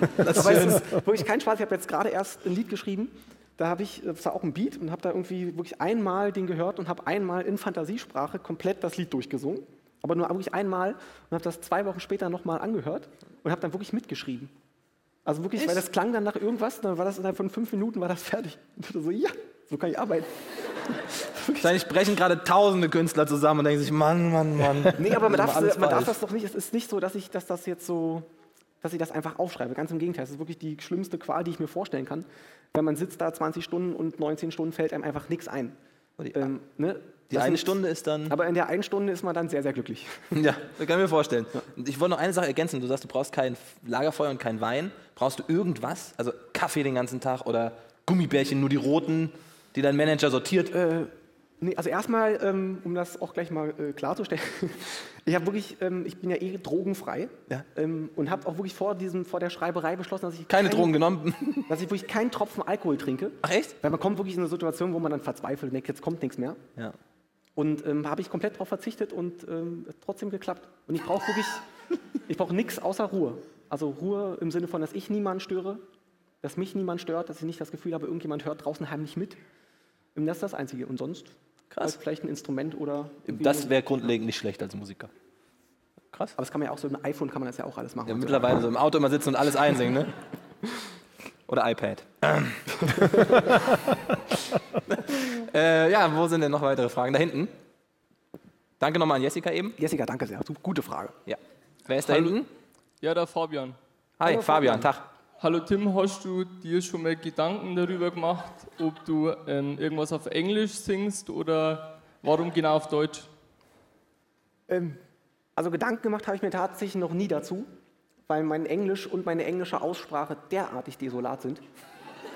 Das ist Aber es ist wirklich kein Spaß. Ich habe jetzt gerade erst ein Lied geschrieben. Da habe ich, das war auch ein Beat und habe da irgendwie wirklich einmal den gehört und habe einmal in Fantasiesprache komplett das Lied durchgesungen. Aber nur wirklich einmal und habe das zwei Wochen später nochmal angehört und habe dann wirklich mitgeschrieben. Also wirklich, weil das klang dann nach irgendwas, dann war das innerhalb von fünf Minuten war das fertig. Und ich dachte so, ja, so kann ich arbeiten. Wahrscheinlich sprechen gerade tausende Künstler zusammen und denken sich, Mann, Mann, Mann. Nee, aber man darf, man darf das doch nicht. Es ist nicht so, dass ich, dass das jetzt so, dass ich das einfach aufschreibe. Ganz im Gegenteil. Es ist wirklich die schlimmste Qual, die ich mir vorstellen kann. Wenn man sitzt da 20 Stunden und 19 Stunden fällt einem einfach nichts ein. Ähm, ne? die eine Stunde ist dann. Aber in der einen Stunde ist man dann sehr, sehr glücklich. Ja, das kann ich mir vorstellen. Und Ich wollte noch eine Sache ergänzen. Du sagst, du brauchst kein Lagerfeuer und kein Wein. Brauchst du irgendwas? Also Kaffee den ganzen Tag oder Gummibärchen, nur die roten, die dein Manager sortiert? Äh, Nee, also erstmal, ähm, um das auch gleich mal äh, klarzustellen, ich habe wirklich, ähm, ich bin ja eh drogenfrei ähm, und habe auch wirklich vor diesem, vor der Schreiberei beschlossen, dass ich Keine Drogen genommen? dass ich wirklich keinen Tropfen Alkohol trinke. Ach echt? Weil man kommt wirklich in eine Situation, wo man dann verzweifelt und denkt, jetzt kommt nichts mehr. Ja. Und ähm, habe ich komplett darauf verzichtet und ähm, hat trotzdem geklappt. Und ich brauche wirklich, ich brauche nichts außer Ruhe. Also Ruhe im Sinne von, dass ich niemanden störe, dass mich niemand stört, dass ich nicht das Gefühl habe, irgendjemand hört draußen heimlich mit. Das ist das Einzige. Und sonst Krass. vielleicht ein Instrument oder. Das wäre grundlegend nicht schlecht als Musiker. Krass. Aber das kann man ja auch so im iPhone kann man das ja auch alles machen. Ja, mittlerweile so im Auto immer sitzen und alles einsingen, ne? Oder iPad. äh, ja, wo sind denn noch weitere Fragen? Da hinten. Danke nochmal an Jessica eben. Jessica, danke sehr. Gute Frage. Ja. Wer ist da Hallo. hinten? Ja, der Fabian. Hi, Hallo, Fabian, Tag. Hallo Tim, hast du dir schon mal Gedanken darüber gemacht, ob du ähm, irgendwas auf Englisch singst oder warum genau auf Deutsch? Ähm, also Gedanken gemacht habe ich mir tatsächlich noch nie dazu, weil mein Englisch und meine englische Aussprache derartig desolat sind,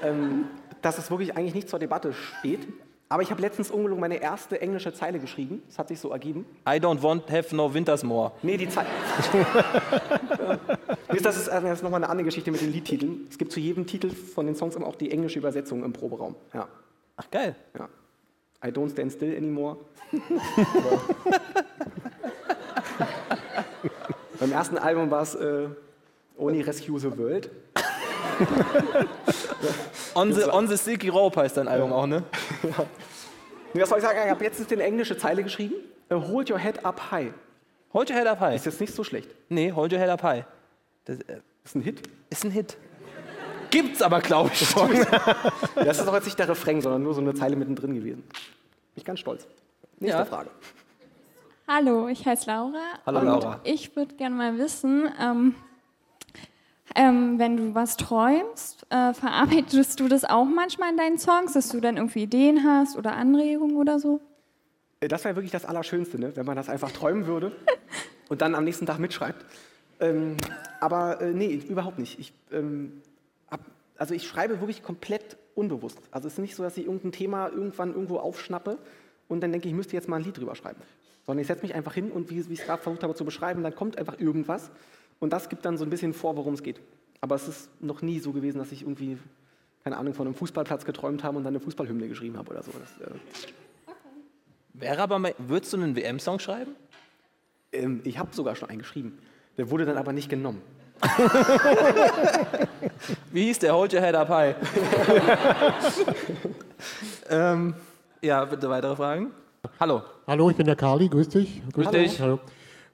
ähm, dass es wirklich eigentlich nicht zur Debatte steht. Aber ich habe letztens ungelogen meine erste englische Zeile geschrieben. Das hat sich so ergeben. I don't want have no winters more. Nee, die Zeit. Das ist, also das ist nochmal eine andere Geschichte mit den Liedtiteln. Es gibt zu jedem Titel von den Songs immer auch die englische Übersetzung im Proberaum. Ja. Ach, geil. Ja. I don't stand still anymore. Beim ersten Album war es äh, Only Rescue the World. On the, on the Silky Rope heißt dein Album auch, ne? Nee, was soll ich sagen? Ich habe jetzt eine englische Zeile geschrieben. Äh, Hold your head up high. Hold your head up high. Ist jetzt nicht so schlecht. Nee, Hold your head up high. Das äh, ist ein Hit. Ist ein Hit. Gibt's aber, glaube ich, schon. Das ist doch jetzt nicht der Refrain, sondern nur so eine Zeile mittendrin gewesen. Bin ich ganz stolz. Nächste Ja. Frage. Hallo, ich heiße Laura. Hallo, und Laura. Ich würde gerne mal wissen, ähm, ähm, wenn du was träumst, äh, verarbeitest du das auch manchmal in deinen Songs, dass du dann irgendwie Ideen hast oder Anregungen oder so? Äh, Das wäre wirklich das Allerschönste, ne? wenn man das einfach träumen würde und dann am nächsten Tag mitschreibt. Ähm, aber äh, nee, überhaupt nicht. Ich, ähm, hab, also ich schreibe wirklich komplett unbewusst. Also es ist nicht so, dass ich irgendein Thema irgendwann irgendwo aufschnappe und dann denke ich, ich müsste jetzt mal ein Lied drüber schreiben. Sondern ich setze mich einfach hin und wie, wie ich es gerade versucht habe zu beschreiben, dann kommt einfach irgendwas und das gibt dann so ein bisschen vor, worum es geht. Aber es ist noch nie so gewesen, dass ich irgendwie, keine Ahnung, von einem Fußballplatz geträumt habe und dann eine Fußballhymne geschrieben habe oder so. Das, äh, Wäre aber mal, würdest du einen WM-Song schreiben? Ähm, ich habe sogar schon einen geschrieben. Der wurde dann aber nicht genommen. Wie hieß der? Hold your head up high. ähm, ja, bitte weitere Fragen? Hallo. Hallo, ich bin der Carli, grüß dich. Grüß Hallo. dich. Hallo.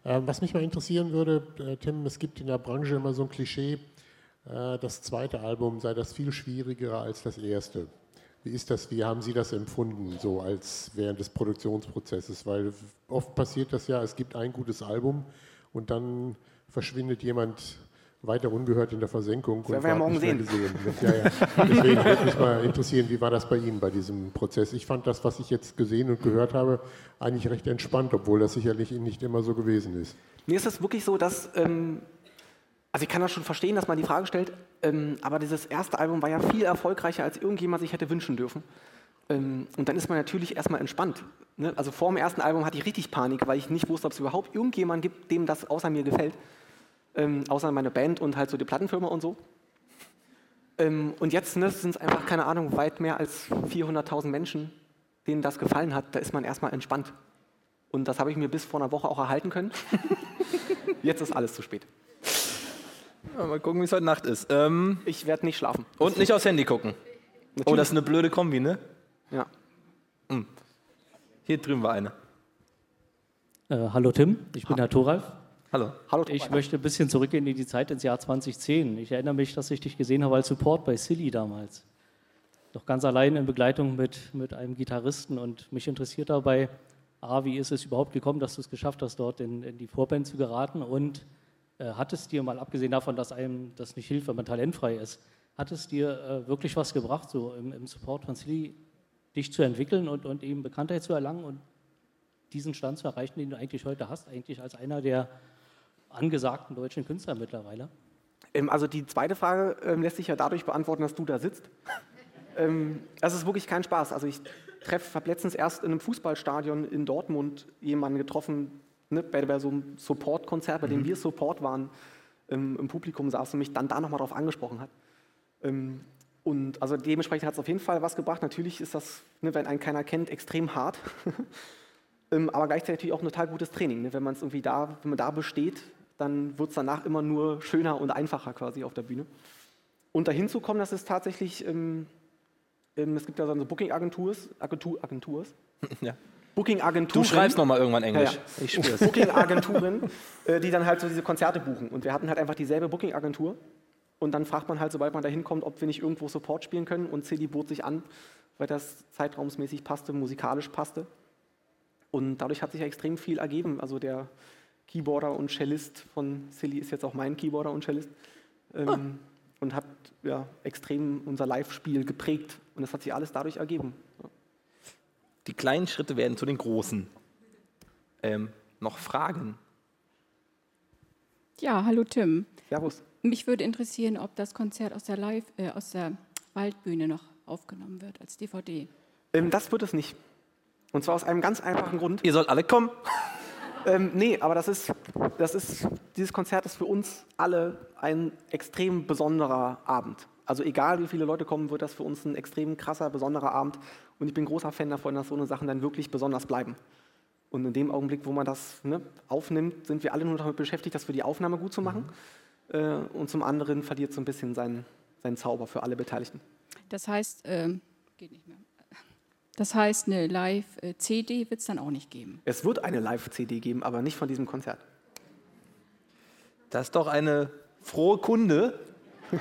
Ähm, was mich mal interessieren würde, äh, Tim, es gibt in der Branche immer so ein Klischee, äh, das zweite Album sei das viel schwieriger als das erste. Wie ist das, wie haben Sie das empfunden, so als während des Produktionsprozesses? Weil oft passiert das ja, es gibt ein gutes Album und dann verschwindet jemand weiter ungehört in der Versenkung werden wir ja morgen sehen. Ja, ja. Deswegen würde mich mal interessieren, wie war das bei Ihnen bei diesem Prozess? Ich fand das, was ich jetzt gesehen und gehört habe, eigentlich recht entspannt, obwohl das sicherlich nicht immer so gewesen ist. Mir ist es wirklich so, dass, ähm, also ich kann das schon verstehen, dass man die Frage stellt, ähm, aber dieses erste Album war ja viel erfolgreicher, als irgendjemand sich hätte wünschen dürfen. Ähm, und dann ist man natürlich erstmal entspannt. Ne? Also vor dem ersten Album hatte ich richtig Panik, weil ich nicht wusste, ob es überhaupt irgendjemand gibt, dem das außer mir gefällt. Ähm, außer meine Band und halt so die Plattenfirma und so. Ähm, und jetzt ne, sind es einfach, keine Ahnung, weit mehr als 400.000 Menschen, denen das gefallen hat. Da ist man erstmal entspannt. Und das habe ich mir bis vor einer Woche auch erhalten können. Jetzt ist alles zu spät. Ja, mal gucken, wie es heute Nacht ist. Ähm, ich werde nicht schlafen. Und nicht aufs Handy gucken. Oh, das ist eine blöde Kombi, ne? Ja. Hm. Hier drüben war eine. Äh, hallo Tim, ich bin Herr Thoralf. Hallo. Hallo Ich möchte ein bisschen zurückgehen in die Zeit ins Jahr 2010. Ich erinnere mich, dass ich dich gesehen habe als Support bei Silly damals. Doch ganz allein in Begleitung mit, mit einem Gitarristen. Und mich interessiert dabei, A, wie ist es überhaupt gekommen, dass du es geschafft hast, dort in, in die Vorband zu geraten? Und äh, hat es dir, mal abgesehen davon, dass einem das nicht hilft, wenn man talentfrei ist, hat es dir äh, wirklich was gebracht, so im, im Support von Silly, dich zu entwickeln und, und eben Bekanntheit zu erlangen und diesen Stand zu erreichen, den du eigentlich heute hast, eigentlich als einer der angesagten deutschen Künstler mittlerweile? Ähm, also die zweite Frage ähm, lässt sich ja dadurch beantworten, dass du da sitzt. ähm, das ist wirklich kein Spaß. Also ich treff, habe letztens erst in einem Fußballstadion in Dortmund jemanden getroffen, ne, bei, bei so einem Support-Konzert, bei dem Mhm. wir Support waren, ähm, im Publikum saß und mich dann da nochmal drauf angesprochen hat. Und also dementsprechend hat es auf jeden Fall was gebracht. Natürlich ist das, ne, wenn einen keiner kennt, extrem hart. aber gleichzeitig natürlich auch ein total gutes Training. Ne? Wenn man es irgendwie da, wenn man da besteht, dann wird es danach immer nur schöner und einfacher quasi auf der Bühne. Und dahin zu kommen, das ist tatsächlich, ähm, ähm, es gibt ja so eine Booking-Agenturs, Agentur, Agenturs, Ja. Booking-Agenturen. Du schreibst noch mal irgendwann Englisch. Ja, ja. Ich spür's. Booking-Agenturen, äh, die dann halt so diese Konzerte buchen. Und wir hatten halt einfach dieselbe Booking-Agentur. Und dann fragt man halt, sobald man da hinkommt, ob wir nicht irgendwo Support spielen können. Und Silly bot sich an, weil das zeitraumsmäßig passte, musikalisch passte. Und dadurch hat sich ja extrem viel ergeben. Also der Keyboarder und Cellist von Silly ist jetzt auch mein Keyboarder und Cellist. Ähm, Und hat ja, extrem unser Live-Spiel geprägt. Und das hat sich alles dadurch ergeben. Die kleinen Schritte werden zu den großen. Ähm, noch Fragen? Ja, hallo Tim. Servus. Mich würde interessieren, ob das Konzert aus der Live, äh, aus der Waldbühne noch aufgenommen wird als DVD. Ähm, das wird es nicht. Und zwar aus einem ganz einfachen Grund. Ihr sollt alle kommen. Ähm, nee, aber das ist, das ist, dieses Konzert ist für uns alle ein extrem besonderer Abend. Also egal wie viele Leute kommen, wird das für uns ein extrem krasser, besonderer Abend. Und ich bin großer Fan davon, dass so eine Sachen dann wirklich besonders bleiben. Und in dem Augenblick, wo man das ne, aufnimmt, sind wir alle nur damit beschäftigt, das für die Aufnahme gut zu machen. Äh, und zum anderen verliert so ein bisschen seinen, seinen Zauber für alle Beteiligten. Das heißt, ähm, geht nicht mehr. Das heißt, eine Live-CD wird es dann auch nicht geben. Es wird eine Live-CD geben, aber nicht von diesem Konzert. Das ist doch eine frohe Kunde.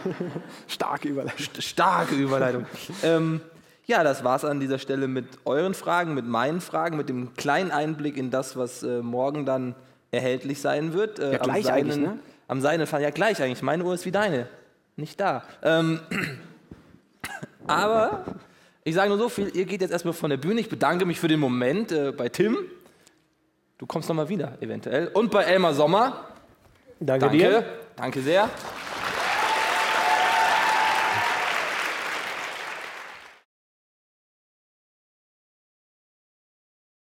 Starke Überleitung. Starke Überleitung. ähm, ja, das war's an dieser Stelle mit euren Fragen, mit meinen Fragen, mit dem kleinen Einblick in das, was äh, morgen dann erhältlich sein wird. Äh, Ja, gleich am eigentlich, Seinen, ne? Am Seinefall, ja gleich eigentlich. Meine Uhr ist wie deine. Nicht da. Ähm, aber ich sage nur so viel, ihr geht jetzt erstmal von der Bühne. Ich bedanke mich für den Moment äh, bei Tim. Du kommst nochmal wieder, eventuell. Und bei Elmar Sommer. Danke Danke, dir. Danke sehr.